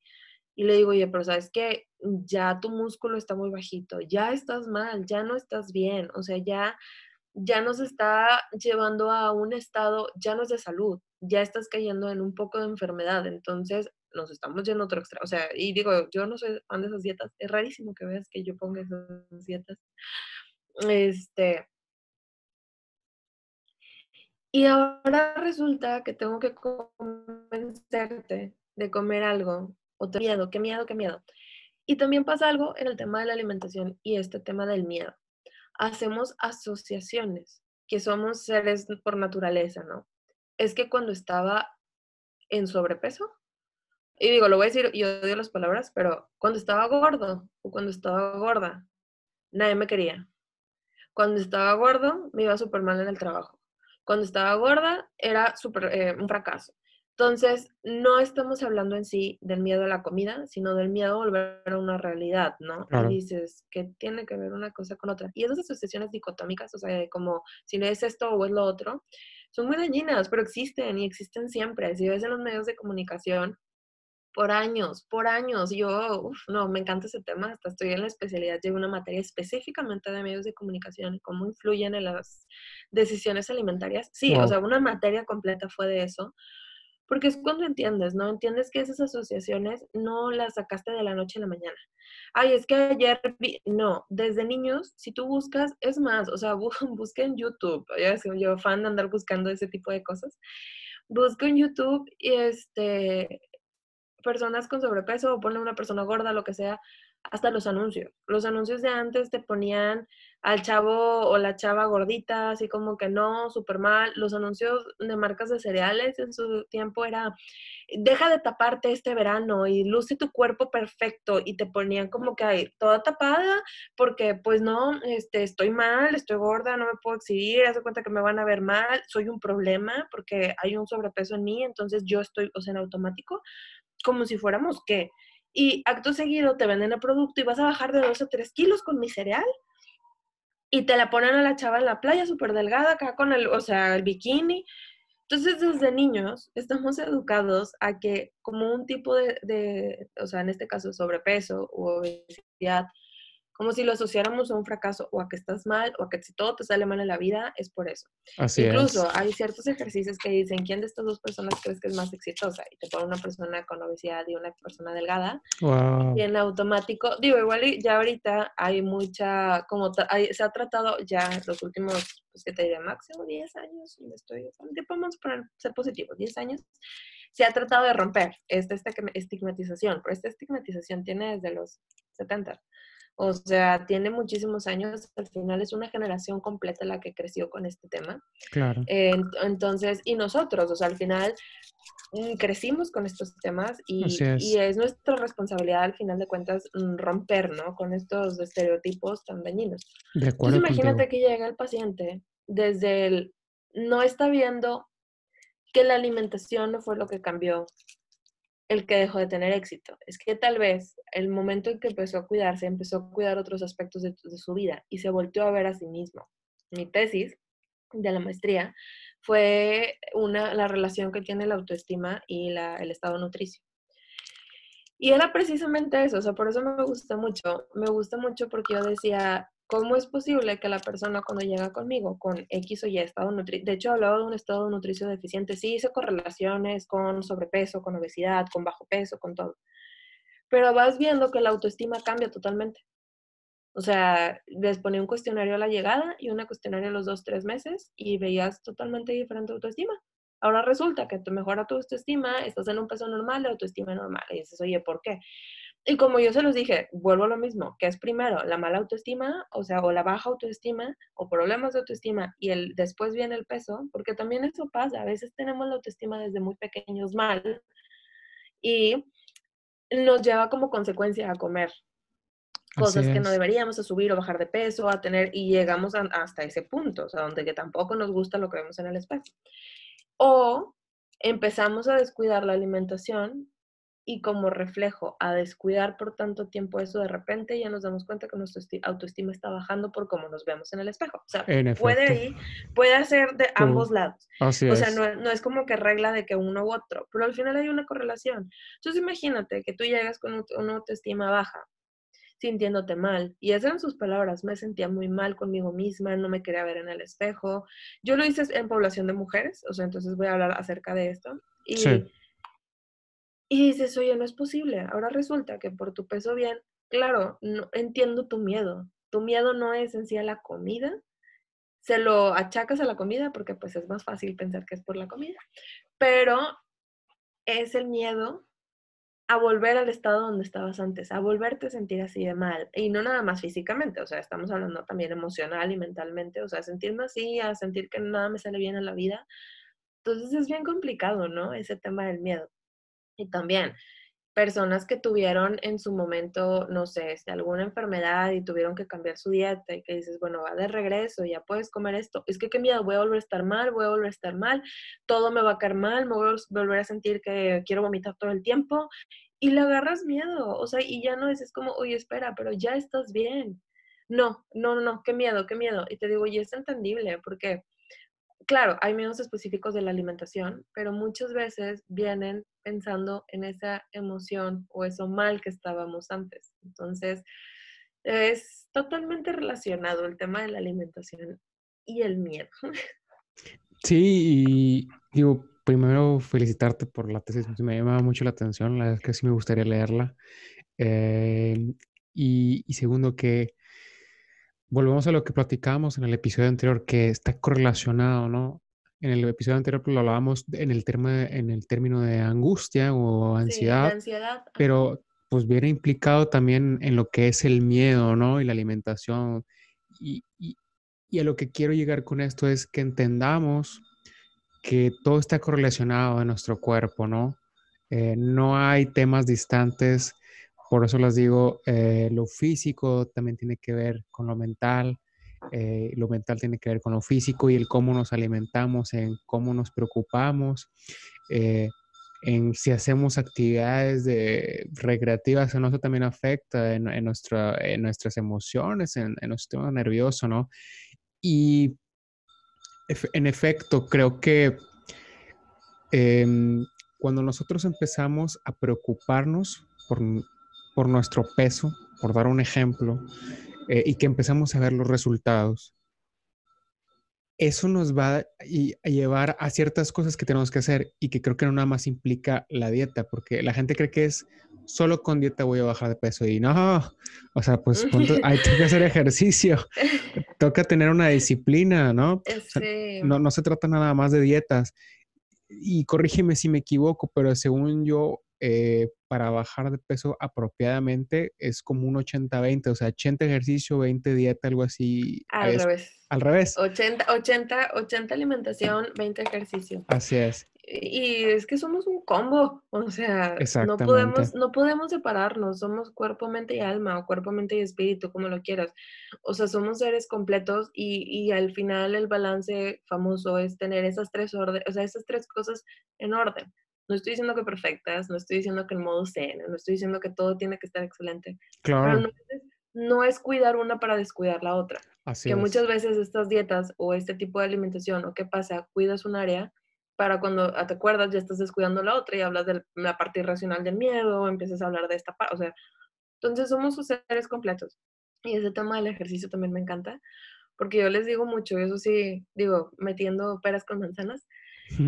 y le digo, oye, pero sabes que ya tu músculo está muy bajito, ya estás mal, ya no estás bien, o sea, ya, ya nos está llevando a un estado, ya no es de salud, ya estás cayendo en un poco de enfermedad, entonces nos estamos yendo a otro extremo, o sea, y digo, yo no soy fan de esas dietas, es rarísimo que veas que yo ponga esas dietas. Este, y ahora resulta que tengo que convencerte de comer algo miedo, qué miedo, qué miedo. Y también pasa algo en el tema de la alimentación y este tema del miedo. Hacemos asociaciones, que somos seres por naturaleza, ¿no? Es que cuando estaba en sobrepeso, y digo, lo voy a decir, y odio las palabras, pero cuando estaba gordo o cuando estaba gorda, nadie me quería. Cuando estaba gordo, me iba súper mal en el trabajo. Cuando estaba gorda, era super, eh, un fracaso. Entonces, no estamos hablando en sí del miedo a la comida, sino del miedo a volver a una realidad, ¿no? Y dices, que tiene que ver una cosa con otra? Y esas asociaciones dicotómicas, o sea, como si no es esto o es lo otro, son muy dañinas, pero existen y existen siempre. Si ves en los medios de comunicación, por años, por años. Yo, uf, no, me encanta ese tema. Hasta estoy en la especialidad, llevo una materia específicamente de medios de comunicación cómo influyen en las decisiones alimentarias. Sí, o sea, una materia completa fue de eso. Porque es cuando entiendes, ¿no? Entiendes que esas asociaciones no las sacaste de la noche a la mañana. Ay, es que ayer vi, no, desde niños, si tú buscas, es más, o sea, busca en YouTube, ya soy yo fan de andar buscando ese tipo de cosas. Busca en YouTube y este, personas con sobrepeso o pone una persona gorda, lo que sea, hasta los anuncios. Los anuncios de antes te ponían al chavo o la chava gordita, así como que no, súper mal. Los anuncios de marcas de cereales en su tiempo era, deja de taparte este verano y luce tu cuerpo perfecto y te ponían como que ahí toda tapada porque pues no, este, estoy mal, estoy gorda, no me puedo exhibir, haz cuenta que me van a ver mal, soy un problema porque hay un sobrepeso en mí, entonces yo estoy, o sea, en automático, como si fuéramos qué. Y acto seguido te venden el producto y vas a bajar de 2 o 3 kilos con mi cereal y te la ponen a la chava en la playa súper delgada, acá con el, o sea, el bikini. Entonces, desde niños estamos educados a que como un tipo de, de o sea, en este caso sobrepeso o obesidad, como si lo asociáramos a un fracaso o a que estás mal o a que si todo te sale mal en la vida es por eso. Así Incluso hay ciertos ejercicios que dicen, ¿quién de estas dos personas crees que es más exitosa? Y te ponen una persona con obesidad y una persona delgada. Y en automático, digo, igual ya ahorita hay mucha, como se ha tratado ya los últimos, pues que te diré, máximo 10 años, estoy, vamos a poner, ser positivos, 10 años, se ha tratado de romper esta, esta estigmatización, pero esta estigmatización tiene desde los 70. O sea, tiene muchísimos años, al final es una generación completa la que creció con este tema. Claro. entonces, y nosotros, o sea, al final mm, crecimos con estos temas y es. nuestra responsabilidad al final de cuentas mm, romper, ¿no? Con estos estereotipos tan dañinos. De acuerdo. Entonces, imagínate que llega el paciente desde el no está viendo que la alimentación no fue lo que cambió el que dejó de tener éxito. Es que tal vez el momento en que empezó a cuidarse, empezó a cuidar otros aspectos de, su vida y se volvió a ver a sí mismo. Mi tesis de la maestría fue una, la relación que tiene la autoestima y el estado nutricio. Y era precisamente eso, o sea, por eso me gusta mucho. Me gusta mucho porque yo decía, ¿Cómo es posible que la persona cuando llega conmigo con X o Y estado nutricio, de hecho hablaba de un estado nutricio deficiente, sí hice correlaciones con sobrepeso, con obesidad, con bajo peso, con todo, pero vas viendo que la autoestima cambia totalmente. O sea, les ponía un cuestionario a la llegada y un cuestionario a los dos, tres meses y veías totalmente diferente autoestima. Ahora resulta que te mejora tu autoestima, estás en un peso normal, de autoestima normal. Y dices, oye, ¿por qué? Y como yo se los dije, vuelvo a lo mismo, que es primero la mala autoestima, o sea, o la baja autoestima, o problemas de autoestima, y el después viene el peso, porque también eso pasa, a veces tenemos la autoestima desde muy pequeños mal, y nos lleva como consecuencia a comer cosas que no deberíamos, a subir o bajar de peso, a tener, y llegamos hasta ese punto, o sea, donde que tampoco nos gusta lo que vemos en el espejo. O empezamos a descuidar la alimentación y como reflejo a descuidar por tanto tiempo eso, de repente ya nos damos cuenta que nuestra autoestima está bajando por cómo nos vemos en el espejo. O sea, puede ir, puede ser de ambos lados. o sea, no, no, es como que regla de que uno u otro, pero al final hay una correlación. Entonces imagínate que tú llegas con una autoestima baja, sintiéndote mal. Y esas eran sus palabras, me sentía muy mal conmigo misma, no me quería ver en el espejo. Yo lo hice en población de mujeres, o sea, entonces voy a hablar acerca de esto. Y sí y dices, oye, no es posible. Ahora resulta que por tu peso bien, claro, no, entiendo tu miedo. Tu miedo no es en sí a la comida, se lo achacas a la comida porque pues es más fácil pensar que es por la comida, pero es el miedo a volver al estado donde estabas antes, a volverte a sentir así de mal. Y no nada más físicamente, o sea, estamos hablando también emocional y mentalmente, o sea, sentirme así, a sentir que nada me sale bien en la vida. Entonces es bien complicado, ¿no? Ese tema del miedo. Y también personas que tuvieron en su momento, no sé, este, alguna enfermedad y tuvieron que cambiar su dieta y que dices, bueno, va de regreso, ya puedes comer esto. Es que qué miedo, voy a volver a estar mal, voy a volver a estar mal, todo me va a caer mal, me voy a volver a sentir que quiero vomitar todo el tiempo y le agarras miedo, o sea, y ya no es, como, oye, espera, pero ya estás bien. No, no, no, qué miedo, qué miedo. Y te digo, y es entendible porque claro, hay miedos específicos de la alimentación, pero muchas veces vienen pensando en esa emoción o eso mal que estábamos antes. Entonces, es totalmente relacionado el tema de la alimentación y el miedo. Sí, y digo, primero felicitarte por la tesis, me llama mucho la atención, la verdad es que sí me gustaría leerla. Eh, y, segundo, que volvemos a lo que platicábamos en el episodio anterior, que está correlacionado, ¿no? En el episodio anterior lo hablábamos en el, en el término de angustia o ansiedad, sí, ansiedad. pero pues viene implicado también en lo que es el miedo, ¿no? Y la alimentación. Y, y, y a lo que quiero llegar con esto es que entendamos que todo está correlacionado en nuestro cuerpo, ¿no? Eh, no hay temas distantes, por eso les digo, eh, lo físico también tiene que ver con lo mental, eh, lo mental tiene que ver con lo físico y el cómo nos alimentamos, en cómo nos preocupamos, en si hacemos actividades de, recreativas, eso también afecta en, en, en nuestras emociones, en, en, nuestro sistema nervioso, ¿no? Y en efecto, creo que em, cuando nosotros empezamos a preocuparnos por, por, nuestro peso, por dar un ejemplo, eh, y que empezamos a ver los resultados, eso nos va a llevar a ciertas cosas que tenemos que hacer y que creo que no nada más implica la dieta, porque la gente cree que es solo con dieta voy a bajar de peso y no, o sea, pues hay que hacer ejercicio, toca tener una disciplina, ¿no? no? No se trata nada más de dietas. Y corrígeme si me equivoco, pero según yo, eh, para bajar de peso apropiadamente es como un 80-20, o sea, 80 ejercicio, 20 dieta, algo así. Al revés. Al revés. 80, 80, 80 alimentación, 20 ejercicio. Así es. Y es que somos un combo, o sea, no podemos, no podemos separarnos, somos cuerpo, mente y alma, o cuerpo, mente y espíritu, como lo quieras. O sea, somos seres completos y, y al final el balance famoso es tener esas tres orden, o sea, esas tres cosas en orden. No estoy diciendo que perfectas, no estoy diciendo que el modo zen, no estoy diciendo que todo tiene que estar excelente. Claro. Pero no es, cuidar una para descuidar la otra. Así que es. muchas veces estas dietas o este tipo de alimentación, o qué pasa, cuidas un área para cuando te acuerdas ya estás descuidando la otra y hablas de la parte irracional del miedo, empiezas a hablar de esta parte, o sea, entonces somos seres completos. Y ese tema del ejercicio también me encanta, porque yo les digo mucho, eso sí, digo, metiendo peras con manzanas,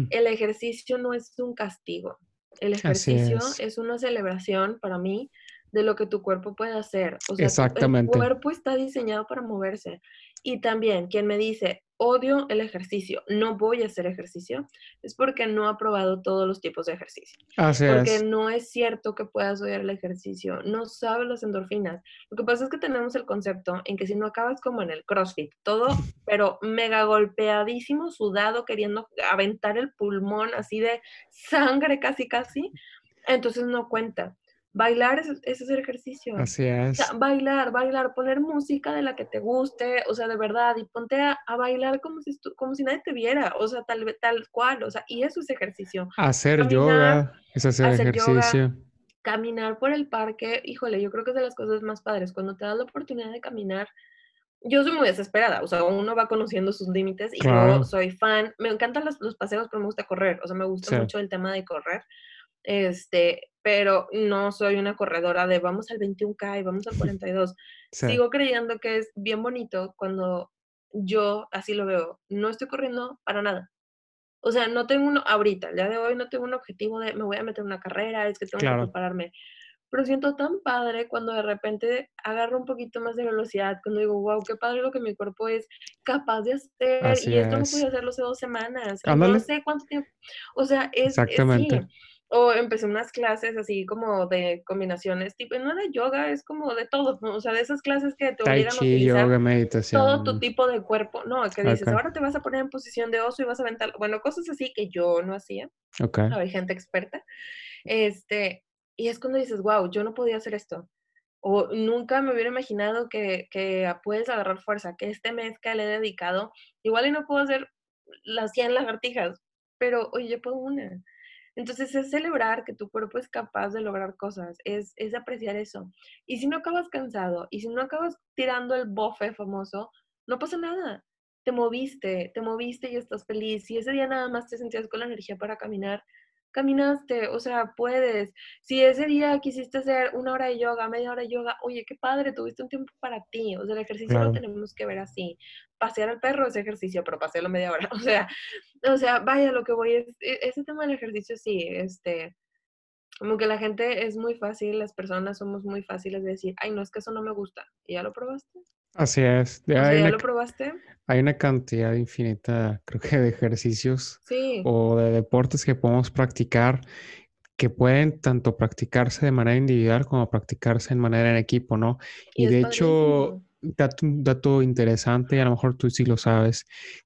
el ejercicio no es un castigo. El ejercicio es. es. una celebración para mí de lo que tu cuerpo puede hacer. O sea, Exactamente. el cuerpo está diseñado para moverse. Y también quien me dice, odio el ejercicio, no voy a hacer ejercicio, es porque no ha probado todos los tipos de ejercicio. Así porque es. no es cierto que puedas odiar el ejercicio, no sabes las endorfinas. Lo que pasa es que tenemos el concepto en que si no acabas como en el CrossFit, todo, pero mega golpeadísimo, sudado, queriendo aventar el pulmón así de sangre casi casi, entonces no cuenta. Bailar es, es, hacer ejercicio. Así es. O sea, bailar, bailar, poner música de la que te guste, o sea, de verdad, y ponte a, a bailar como si, como si nadie te viera, o sea, tal, tal cual, o sea, y eso es ejercicio. Hacer caminar, yoga, es hacer, hacer ejercicio. Yoga, caminar por el parque, híjole, yo creo que es de las cosas más padres, cuando te das la oportunidad de caminar, yo soy muy desesperada, o sea, uno va conociendo sus límites y claro. yo soy fan, me encantan los, los, paseos, pero me gusta correr, o sea, me gusta Sí. mucho el tema de correr, este, pero no soy una corredora de vamos al 21K y vamos al 42. Sí. Sigo creyendo que es bien bonito cuando yo así lo veo. No estoy corriendo para nada. O sea, no tengo uno, ahorita, el día de hoy no tengo un objetivo de me voy a meter en una carrera, es que tengo Claro. que prepararme. Pero siento tan padre cuando de repente agarro un poquito más de velocidad, cuando digo, wow, qué padre lo que mi cuerpo es capaz de hacer. Así y esto no es. pude hacerlo hace dos semanas. Ándale. no sé cuánto tiempo. O sea, es, es sí. O empecé unas clases así como de combinaciones, tipo, no de yoga, es como de todo, ¿no? o sea, de esas clases que te Tai obligan a chi, utilizar yoga, todo meditación. tu tipo de cuerpo, no, que dices, ahora te vas a poner en posición de oso y vas a aventar, bueno, cosas así que yo no hacía, Ok. hay gente experta, este, y es cuando dices, wow, yo no podía hacer esto, o nunca me hubiera imaginado que, que puedes agarrar fuerza, que este mes que le he dedicado, igual y no puedo hacer las 100 lagartijas, pero oye, yo puedo una. Entonces es celebrar que tu cuerpo es capaz de lograr cosas, es, es apreciar eso. Y si no acabas cansado y si no acabas tirando el bofe famoso, no pasa nada. Te moviste, te moviste y estás feliz. Si ese día nada más te sentías con la energía para caminar, caminaste, o sea, puedes. Si ese día quisiste hacer una hora de yoga, media hora de yoga, oye, qué padre, tuviste un tiempo para ti. O sea, el ejercicio lo tenemos que ver así. Pasear al perro es ejercicio, pero pasearlo media hora. O sea, o sea, vaya, lo que voy es, e, ese tema del ejercicio sí, este, como que la gente es muy fácil, las personas somos muy fáciles de decir, ay, no, es que eso no me gusta. ¿Y ya lo probaste? Así es. ¿Ya lo probaste? Hay una cantidad infinita, creo que, de ejercicios o de deportes que podemos practicar que pueden tanto practicarse de manera individual como practicarse en manera en equipo, ¿no? Y, de hecho, dato, dato interesante, y a lo mejor tú sí lo sabes,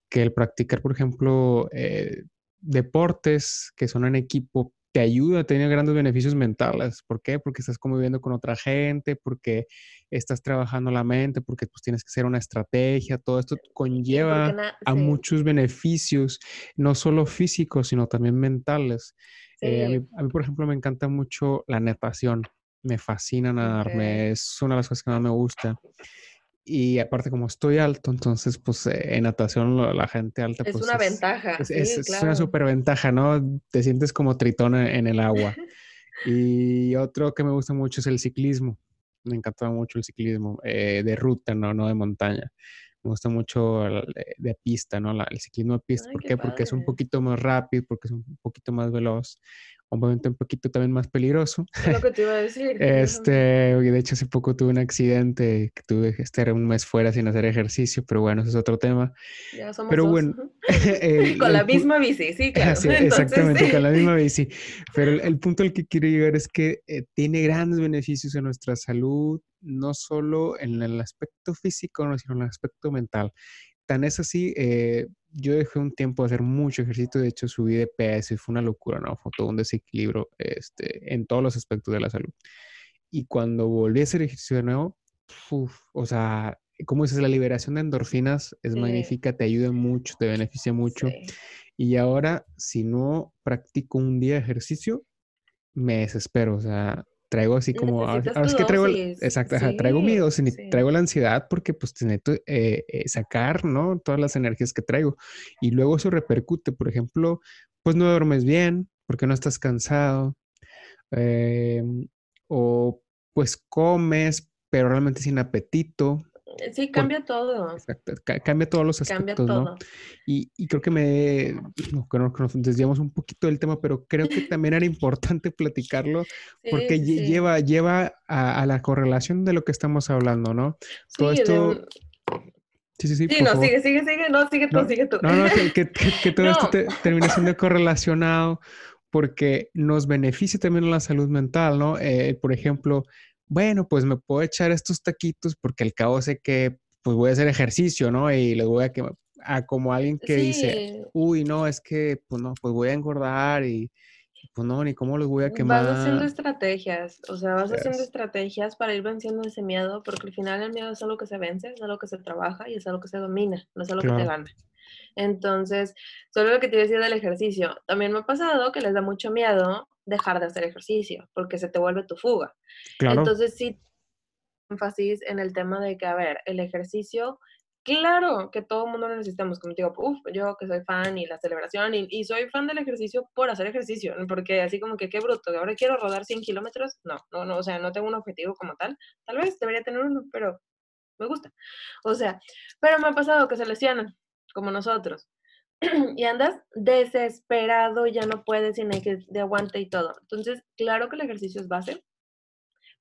que el practicar, por ejemplo, eh, deportes que son en equipo te ayuda a tener grandes beneficios mentales. ¿Por qué? Porque estás conviviendo con otra gente, porque estás trabajando la mente, porque pues tienes que hacer una estrategia, todo esto conlleva a muchos beneficios, no solo físicos, sino también mentales. Eh, a, mí, por ejemplo, me encanta mucho la natación, me fascina nadarme, es una de las cosas que más me gusta. Y aparte, como estoy alto, entonces, pues eh, en natación la gente alta. Es pues, una ventaja. Es, es, una super ventaja, ¿no? Te sientes como tritón en el agua. y otro que me gusta mucho es el ciclismo. Me encanta mucho el ciclismo eh, de ruta, ¿no? No de montaña. Me gusta mucho de pista, ¿no? el ciclismo de pista. ¿Por qué? Porque es un poquito más rápido, porque es un poquito más veloz obviamente un poquito también más peligroso. Es lo que te iba a decir. este, de hecho hace poco tuve un accidente que tuve que estar un mes fuera sin hacer ejercicio, pero bueno, eso es otro tema. Ya somos pero dos. bueno, con la misma bici, sí, claro. Exactamente, con la misma bici. Pero el, punto al que quiero llegar es que eh, tiene grandes beneficios en nuestra salud, no solo en el aspecto físico, sino en el aspecto mental. Tan es así, eh, yo dejé un tiempo de hacer mucho ejercicio, de hecho subí de peso y fue una locura, ¿no? Fue todo un desequilibrio este, en todos los aspectos de la salud. Y cuando volví a hacer ejercicio de nuevo, o sea, como dices, la liberación de endorfinas es magnífica, te ayuda mucho, te beneficia mucho. Y ahora, si no practico un día de ejercicio, me desespero, o sea, traigo así como, ahora, es que traigo, exacto, traigo miedo, traigo la ansiedad porque pues necesito eh, eh, sacar, ¿no? Todas las energías que traigo. Y luego eso repercute, por ejemplo, pues no duermes bien porque no estás cansado. Em, o pues comes, pero realmente sin apetito. Sí, cambia todo. Exacto, cambia todos los aspectos, ¿no? Y, y, creo que me, no, creo que nos desviamos un poquito del tema, pero creo que también era importante platicarlo porque lleva, lleva a, la correlación de lo que estamos hablando, ¿no? Todo esto... Sí, sí, sí. Sí, no, sigue, sigue, sigue, no, sigue tú, sigue tú. No, no, que, que, todo esto termina siendo correlacionado porque nos beneficia también la salud mental, ¿no? Eh, por ejemplo, bueno, pues me puedo echar estos taquitos porque al cabo sé que pues voy a hacer ejercicio, ¿no? Y les voy a quemar, a como alguien que dice, uy, no, es que, pues no, pues voy a engordar y, pues no, ni cómo los voy a quemar. Vas haciendo estrategias, o sea, vas haciendo estrategias para ir venciendo ese miedo, porque al final el miedo es algo que se vence, es algo que se trabaja y es algo que se domina, no es algo que te gana. Entonces, solo lo que te decía del ejercicio, también me ha pasado que les da mucho miedo dejar de hacer ejercicio, porque se te vuelve tu fuga. Entonces, sí, énfasis en el tema de que, a ver, el ejercicio, claro que todo el mundo lo necesitamos, como te digo, uf, yo que soy fan y la celebración, y, soy fan del ejercicio por hacer ejercicio, porque así como que qué bruto, que ahora quiero rodar 100 kilómetros, no, no, no, o sea, no tengo un objetivo como tal, tal vez debería tener uno, pero me gusta. O sea, pero me ha pasado que se lesionan, como nosotros. y andas desesperado, ya no puedes sin hay que de aguante y todo. Entonces, claro que el ejercicio es base,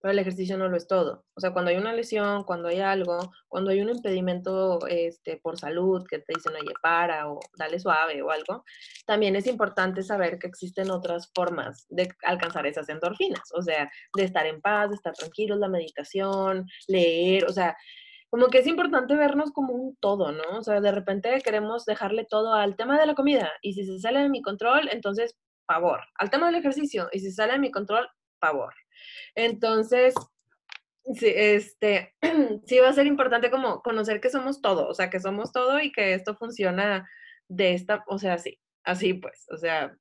pero el ejercicio no lo es todo. O sea, cuando hay una lesión, cuando hay algo, cuando hay un impedimento este, por salud que te dicen, oye, para o dale suave o algo, también es importante saber que existen otras formas de alcanzar esas endorfinas. O sea, de estar en paz, de estar tranquilos, la meditación, leer, o sea, como que es importante vernos como un todo, ¿no? O sea, de repente queremos dejarle todo al tema de la comida y si se sale de mi control, entonces, favor. Al tema del ejercicio y si sale de mi control, favor. Entonces, sí, este, sí va a ser importante como conocer que somos todo, o sea, que somos todo y que esto funciona de esta, o sea, sí, así pues, o sea,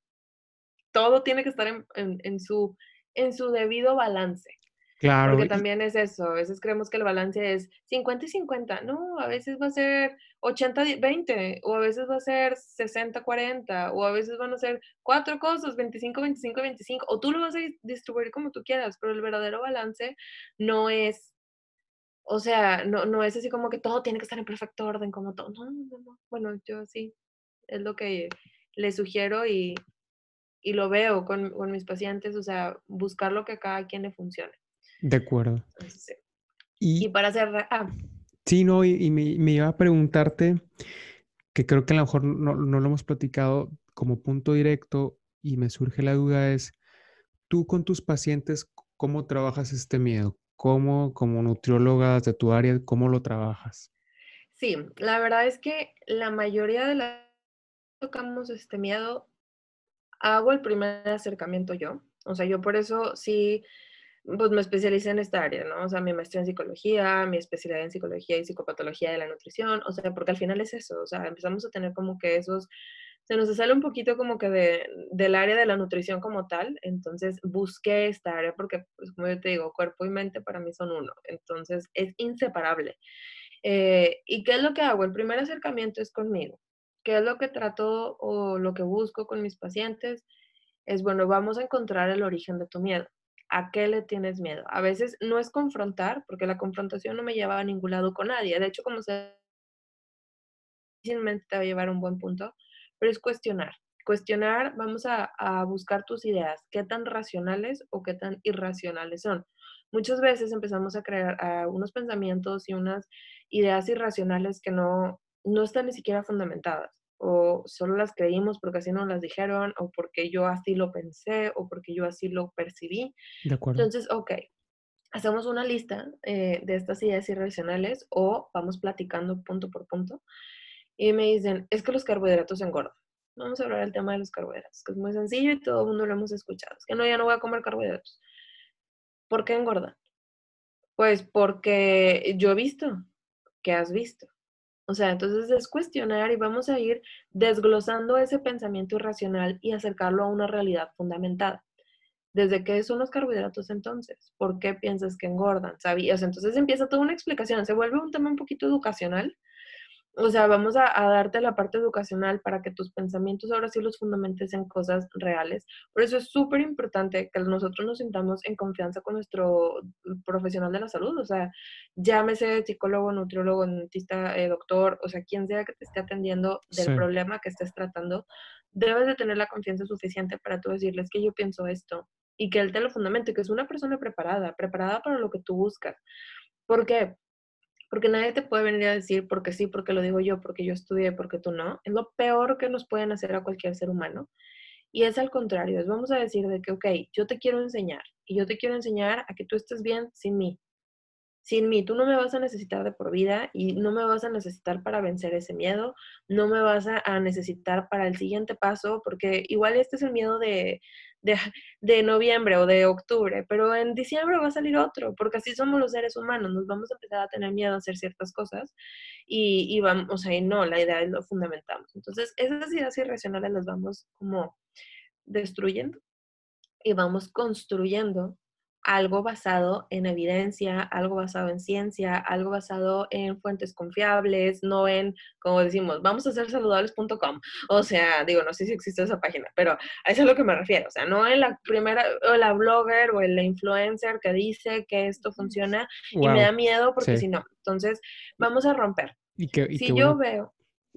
todo tiene que estar en, en su, en su debido balance. Claro. Porque también es eso, a veces creemos que el balance es 50 y 50, no, a veces va a ser 80-20, o a veces va a ser 60-40, o a veces van a ser cuatro cosas, 25-25-25, o tú lo vas a distribuir como tú quieras, pero el verdadero balance no es, o sea, no, no es así como que todo tiene que estar en perfecto orden, como todo, no, no, no, bueno, yo sí, es lo que le sugiero y, y lo veo con, con mis pacientes, o sea, buscar lo que a cada quien le funcione. De acuerdo. Sí. Y, para hacer... Ah. Sí, no, y, me, iba a preguntarte, que creo que a lo mejor no, lo hemos platicado como punto directo y me surge la duda es, tú con tus pacientes, ¿cómo trabajas este miedo? ¿Cómo, como nutrióloga de tu área, cómo lo trabajas? Sí, la verdad es que la mayoría de las tocamos este miedo, hago el primer acercamiento yo. O sea, yo por eso sí pues me especialicé en esta área, ¿no? O sea, mi maestría en psicología, mi especialidad en psicología y psicopatología de la nutrición, o sea, porque al final es eso, o sea, empezamos a tener como que esos, se nos sale un poquito como que de, del área de la nutrición como tal, entonces busqué esta área porque, pues como yo te digo, cuerpo y mente para mí son uno, entonces es inseparable. Eh, ¿Y qué es lo que hago? El primer acercamiento es conmigo. ¿Qué es lo que trato o lo que busco con mis pacientes? Es, bueno, vamos a encontrar el origen de tu miedo ¿A qué le tienes miedo? A veces no es confrontar, porque la confrontación no me lleva a ningún lado con nadie. De hecho, como se difícilmente te va a llevar a un buen punto, pero es cuestionar. Cuestionar, vamos a, buscar tus ideas, qué tan racionales o qué tan irracionales son. Muchas veces empezamos a crear unos pensamientos y unas ideas irracionales que no, no están ni siquiera fundamentadas o solo las creímos porque así nos las dijeron, o porque yo así lo pensé, o porque yo así lo percibí. De acuerdo. Entonces, ok, hacemos una lista eh, de estas ideas irracionales o vamos platicando punto por punto y me dicen, es que los carbohidratos engordan. Vamos a hablar del tema de los carbohidratos, que es muy sencillo y todo el mundo lo hemos escuchado. Es que no, ya no voy a comer carbohidratos. ¿Por qué engordan? Pues porque yo he visto, que has visto. O sea, entonces es cuestionar y vamos a ir desglosando ese pensamiento irracional y acercarlo a una realidad fundamentada. ¿Desde qué son los carbohidratos entonces? ¿Por qué piensas que engordan? ¿Sabías? Entonces empieza toda una explicación, se vuelve un tema un poquito educacional o sea, vamos a, darte la parte educacional para que tus pensamientos ahora sí los fundamentes en cosas reales. Por eso es súper importante que nosotros nos sintamos en confianza con nuestro profesional de la salud, o sea, llámese psicólogo, nutriólogo, dentista, eh, doctor, o sea, quien sea que te esté atendiendo del problema que estés tratando, debes de tener la confianza suficiente para tú decirles que yo pienso esto y que él te lo fundamente, que es una persona preparada, preparada para lo que tú buscas. ¿Por qué? Porque nadie te puede venir a decir porque sí, porque lo digo yo, porque yo estudié, porque tú no. Es lo peor que nos pueden hacer a cualquier ser humano. Y es al contrario, es vamos a decir de que, ok, yo te quiero enseñar y yo te quiero enseñar a que tú estés bien sin mí. Sin mí, tú no me vas a necesitar de por vida y no me vas a necesitar para vencer ese miedo, no me vas a, necesitar para el siguiente paso, porque igual este es el miedo de, de, noviembre o de octubre, pero en diciembre va a salir otro, porque así somos los seres humanos, nos vamos a empezar a tener miedo a hacer ciertas cosas y, y vamos, o sea, y no, la idea es lo fundamentamos. Entonces, esas ideas irracionales las vamos como destruyendo y vamos construyendo algo basado en evidencia, algo basado en ciencia, algo basado en fuentes confiables, no en, como decimos, vamos a ser saludables.com. O sea, digo, no sé si existe esa página, pero a eso es a lo que me refiero. O sea, no en la primera, o la blogger o el influencer que dice que esto funciona y me da miedo porque si no. Entonces, vamos a romper. Y que, si yo veo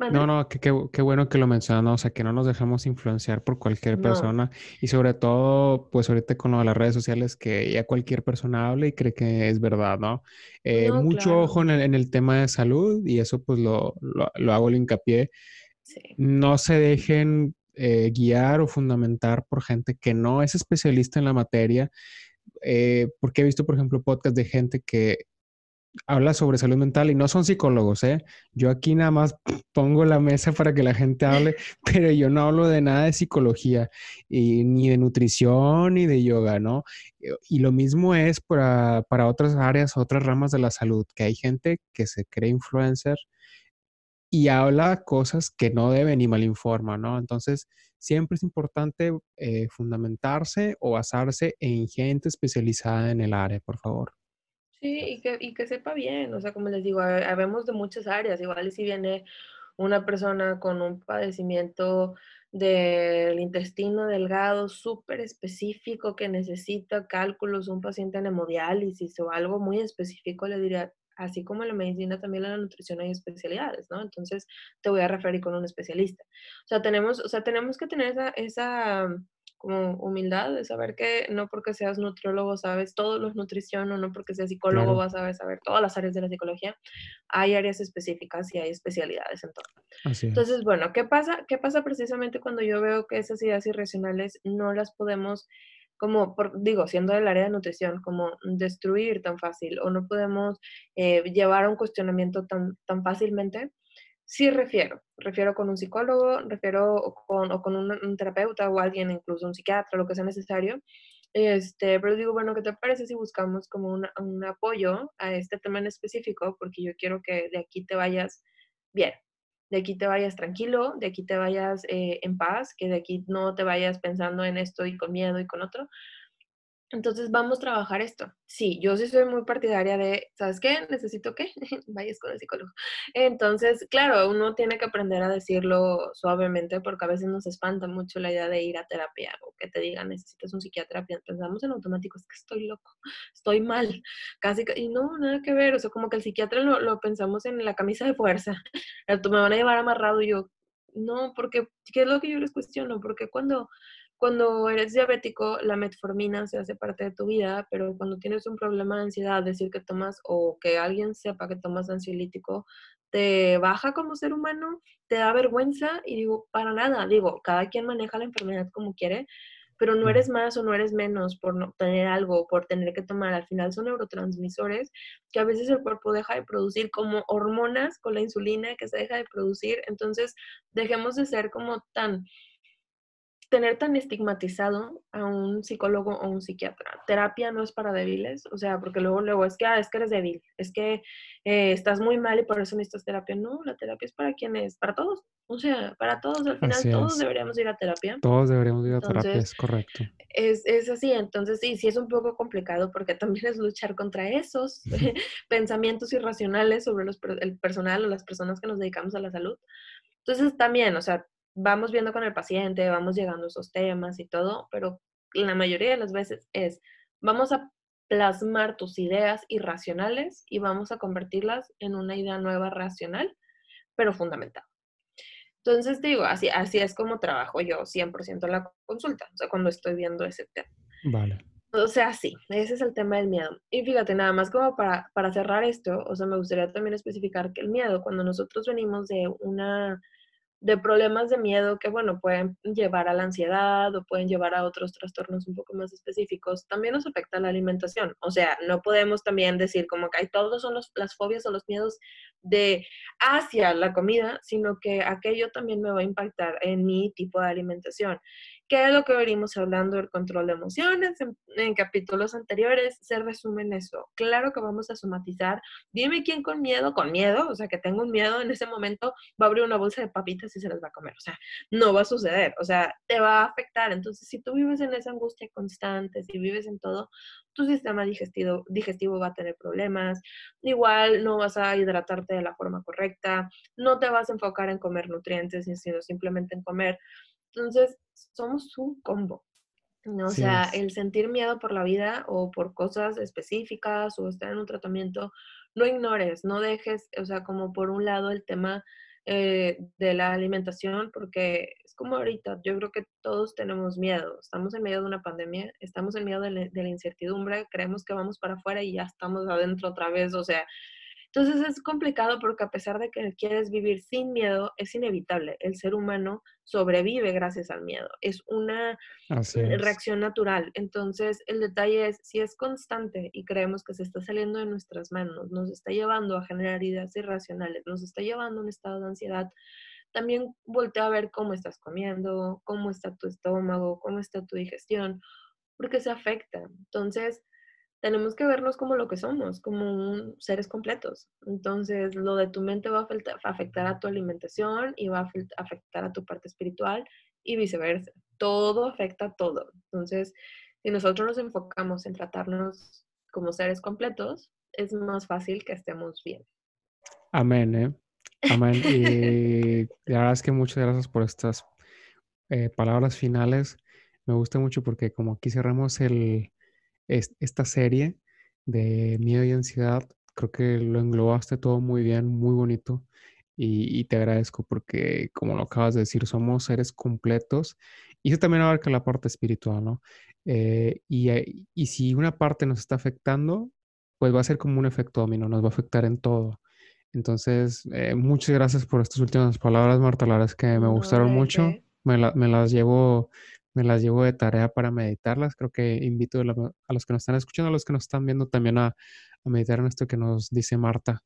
no, no, qué bueno que lo mencionas, o sea, que no nos dejamos influenciar por cualquier persona y sobre todo, pues ahorita con lo de las redes sociales, que ya cualquier persona hable y cree que es verdad, ¿no? Eh, mucho ojo en el, tema de salud y eso pues lo, lo, hago el hincapié. No se dejen eh, guiar o fundamentar por gente que no es especialista en la materia, eh, porque he visto, por ejemplo, podcast de gente que habla sobre salud mental y no son psicólogos, ¿eh? Yo aquí nada más pongo la mesa para que la gente hable, pero yo no hablo de nada de psicología, y, ni de nutrición, ni de yoga, ¿no? Y lo mismo es para, para otras áreas, otras ramas de la salud, que hay gente que se cree influencer y habla cosas que no deben y malinforma, ¿no? Entonces, siempre es importante eh, fundamentarse o basarse en gente especializada en el área, por favor. Sí, y que, y que sepa bien, o sea, como les digo, habemos de muchas áreas, igual si viene una persona con un padecimiento del intestino delgado súper específico que necesita cálculos, un paciente en hemodiálisis o algo muy específico, le diría, así como en la medicina, también en la nutrición hay especialidades, ¿no? Entonces te voy a referir con un especialista. O sea, tenemos, o sea, tenemos que tener esa, esa como humildad de saber que no porque seas nutriólogo sabes todo lo nutrición o no porque seas psicólogo vas a saber todas las áreas de la psicología. Hay áreas específicas y hay especialidades en todo. Entonces, bueno, ¿qué pasa? ¿Qué pasa precisamente cuando yo veo que esas ideas irracionales no las podemos como, digo, siendo del área de nutrición, como destruir tan fácil o no podemos eh, llevar a un cuestionamiento tan, tan fácilmente, sí refiero, refiero con un psicólogo, refiero con, o con un, terapeuta o alguien, incluso un psiquiatra, lo que sea necesario. Este, pero digo, bueno, ¿qué te parece si buscamos como un apoyo a este tema en específico? Porque yo quiero que de aquí te vayas bien, de aquí te vayas tranquilo, de aquí te vayas eh, en paz, que de aquí no te vayas pensando en esto y con miedo y con otro, entonces vamos a trabajar esto. Sí, yo sí soy muy partidaria de, ¿sabes qué? Necesito que vayas con el psicólogo. Entonces, claro, uno tiene que aprender a decirlo suavemente porque a veces nos espanta mucho la idea de ir a terapia o que te digan, necesitas un psiquiatra. Pensamos en automático, es que estoy loco, estoy mal, casi, y no, nada que ver. O sea, como que el psiquiatra lo, lo pensamos en la camisa de fuerza. Me van a llevar amarrado y yo, no, porque, ¿qué es lo que yo les cuestiono? Porque cuando cuando eres diabético, la metformina se hace parte de tu vida, pero cuando tienes un problema de ansiedad, decir que tomas o que alguien sepa que tomas ansiolítico, te baja como ser humano, te da vergüenza y digo, para nada, digo, cada quien maneja la enfermedad como quiere, pero no eres más o no eres menos por no tener algo, por tener que tomar. Al final son neurotransmisores que a veces el cuerpo deja de producir como hormonas con la insulina que se deja de producir. Entonces, dejemos de ser como tan tener tan estigmatizado a un psicólogo o un psiquiatra. Terapia no es para débiles, o sea, porque luego, luego es que, ah, es que eres débil, es que eh, estás muy mal y por eso necesitas terapia. No, la terapia es para quienes, para todos, o sea, para todos, al final todos deberíamos ir a terapia. Todos deberíamos ir a terapia, es correcto. Es, es, así, entonces sí, sí es un poco complicado porque también es luchar contra esos pensamientos irracionales sobre los, el personal o las personas que nos dedicamos a la salud. Entonces también, o sea, vamos viendo con el paciente, vamos llegando a esos temas y todo, pero la mayoría de las veces es, vamos a plasmar tus ideas irracionales y vamos a convertirlas en una idea nueva racional, pero fundamental. Entonces, digo, así, así es como trabajo yo 100% en la consulta, o sea, cuando estoy viendo ese tema. Vale. O sea, sí, ese es el tema del miedo. Y fíjate, nada más como para, para cerrar esto, o sea, me gustaría también especificar que el miedo, cuando nosotros venimos de una de problemas de miedo que, bueno, pueden llevar a la ansiedad o pueden llevar a otros trastornos un poco más específicos, también nos afecta la alimentación. O sea, no podemos también decir como que hay todos son las fobias o los miedos de hacia la comida, sino que aquello también me va a impactar en mi tipo de alimentación. ¿Qué es lo que venimos hablando del control de emociones en, capítulos anteriores? Se resume en eso. Claro que vamos a somatizar. Dime quién con miedo, con miedo, o sea, que tengo un miedo en ese momento, va a abrir una bolsa de papitas y se las va a comer. O sea, no va a suceder. O sea, te va a afectar. Entonces, si tú vives en esa angustia constante, si vives en todo, tu sistema digestivo, digestivo va a tener problemas. Igual no vas a hidratarte de la forma correcta, no te vas a enfocar en comer nutrientes, sino simplemente en comer entonces, somos un combo. ¿no? O sea, el sentir miedo por la vida o por cosas específicas o estar en un tratamiento, no ignores, no dejes, o sea, como por un lado el tema eh, de la alimentación, porque es como ahorita, yo creo que todos tenemos miedo, estamos en medio de una pandemia, estamos en medio de la incertidumbre, creemos que vamos para afuera y ya estamos adentro otra vez, o sea, entonces es complicado porque a pesar de que quieres vivir sin miedo, es inevitable. El ser humano sobrevive gracias al miedo. Es una reacción natural. Entonces el detalle es, si es constante y creemos que se está saliendo de nuestras manos, nos está llevando a generar ideas irracionales, nos está llevando a un estado de ansiedad, también voltea a ver cómo estás comiendo, cómo está tu estómago, cómo está tu digestión, porque se afecta. Entonces, tenemos que vernos como lo que somos, como seres completos. Entonces, lo de tu mente va a afectar a tu alimentación y va a afectar a tu parte espiritual y viceversa. Todo afecta a todo. Entonces, si nosotros nos enfocamos en tratarnos como seres completos, es más fácil que estemos bien. Amén, ¿eh? Amén. Y la verdad es que muchas gracias por estas eh, palabras finales. Me gusta mucho porque como aquí cerramos el, esta serie de miedo y ansiedad, creo que lo englobaste todo muy bien, muy bonito. Y, te agradezco porque, como lo acabas de decir, somos seres completos y eso también abarca la parte espiritual, ¿no? Eh, y, y, si una parte nos está afectando, pues va a ser como un efecto dominó, nos va a afectar en todo. Entonces, eh, muchas gracias por estas últimas palabras, Marta. La verdad es que me gustaron mucho. Me, las llevo, me las llevo de tarea para meditarlas. Creo que invito a los que nos están escuchando, a los que nos están viendo también a, a meditar en esto que nos dice Marta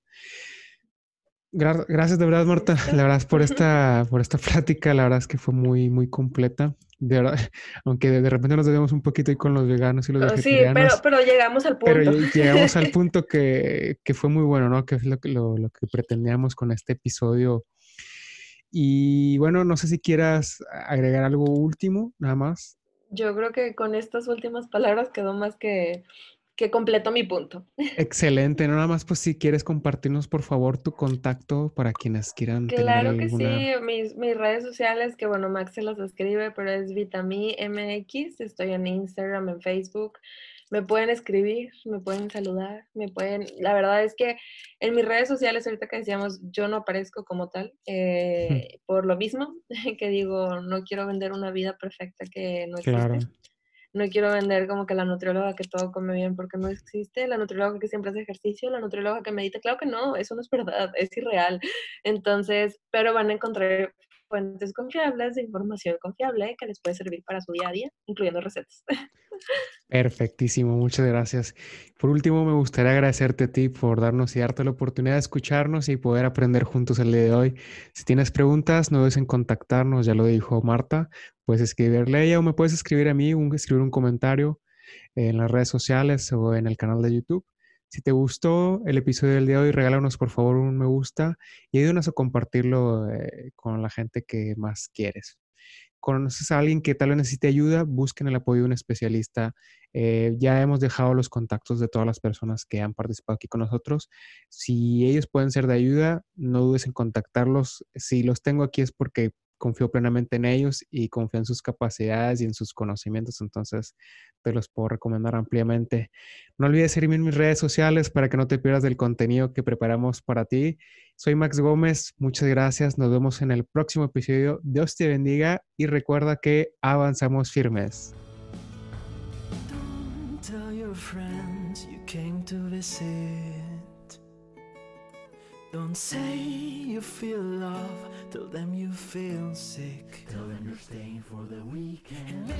gracias de verdad, Marta. La verdad por esta, por esta plática. La verdad es que fue muy, muy completa. De verdad, aunque de, repente nos debemos un poquito ahí con los veganos y los vegetarianos. Sí, pero, llegamos al punto. Pero llegamos al punto que, fue muy bueno, ¿no? Que es lo, lo, lo que pretendíamos con este episodio. Y bueno, no sé si quieras agregar algo último, nada más. Yo creo que con estas últimas palabras quedó más que que completo mi punto. Excelente, nada más pues si quieres compartirnos por favor tu contacto para quienes quieran claro que sí, mis, mis, redes sociales, que bueno, Max se las escribe, pero es Vitami MX, estoy en Instagram, en Facebook, me pueden escribir, me pueden saludar, me pueden, la verdad es que en mis redes sociales ahorita que decíamos, yo no aparezco como tal, eh, por lo mismo que digo, no quiero vender una vida perfecta que no existe. Claro no quiero vender como que la nutrióloga que todo come bien porque no existe, la nutrióloga que siempre hace ejercicio, la nutrióloga que medita, claro que no, eso no es verdad, es irreal. Entonces, pero van a encontrar fuentes confiables de información confiable que les puede servir para su día a día, incluyendo recetas. Perfectísimo, muchas gracias. Por último, me gustaría agradecerte a ti por darnos y darte la oportunidad de escucharnos y poder aprender juntos el día de hoy. Si tienes preguntas, no dudes en contactarnos, ya lo dijo Marta, puedes escribirle a ella o me puedes escribir a mí, un, escribir un comentario en las redes sociales o en el canal de YouTube. Si te gustó el episodio del día de hoy, regálanos por favor un me gusta y ayúdanos a compartirlo eh, con la gente que más quieres conoces a alguien que tal vez necesite ayuda, busquen el apoyo de un especialista. Eh, ya hemos dejado los contactos de todas las personas que han participado aquí con nosotros. Si ellos pueden ser de ayuda, no dudes en contactarlos. Si los tengo aquí es porque confío plenamente en ellos y confío en sus capacidades y en sus conocimientos, entonces te los puedo recomendar ampliamente. No olvides seguirme en mis redes sociales para que no te pierdas del contenido que preparamos para ti. Soy Max Gómez, muchas gracias, nos vemos en el próximo episodio. Dios te bendiga y recuerda que avanzamos firmes. Don't say you feel love, tell them you feel sick. Tell them you're staying for the weekend.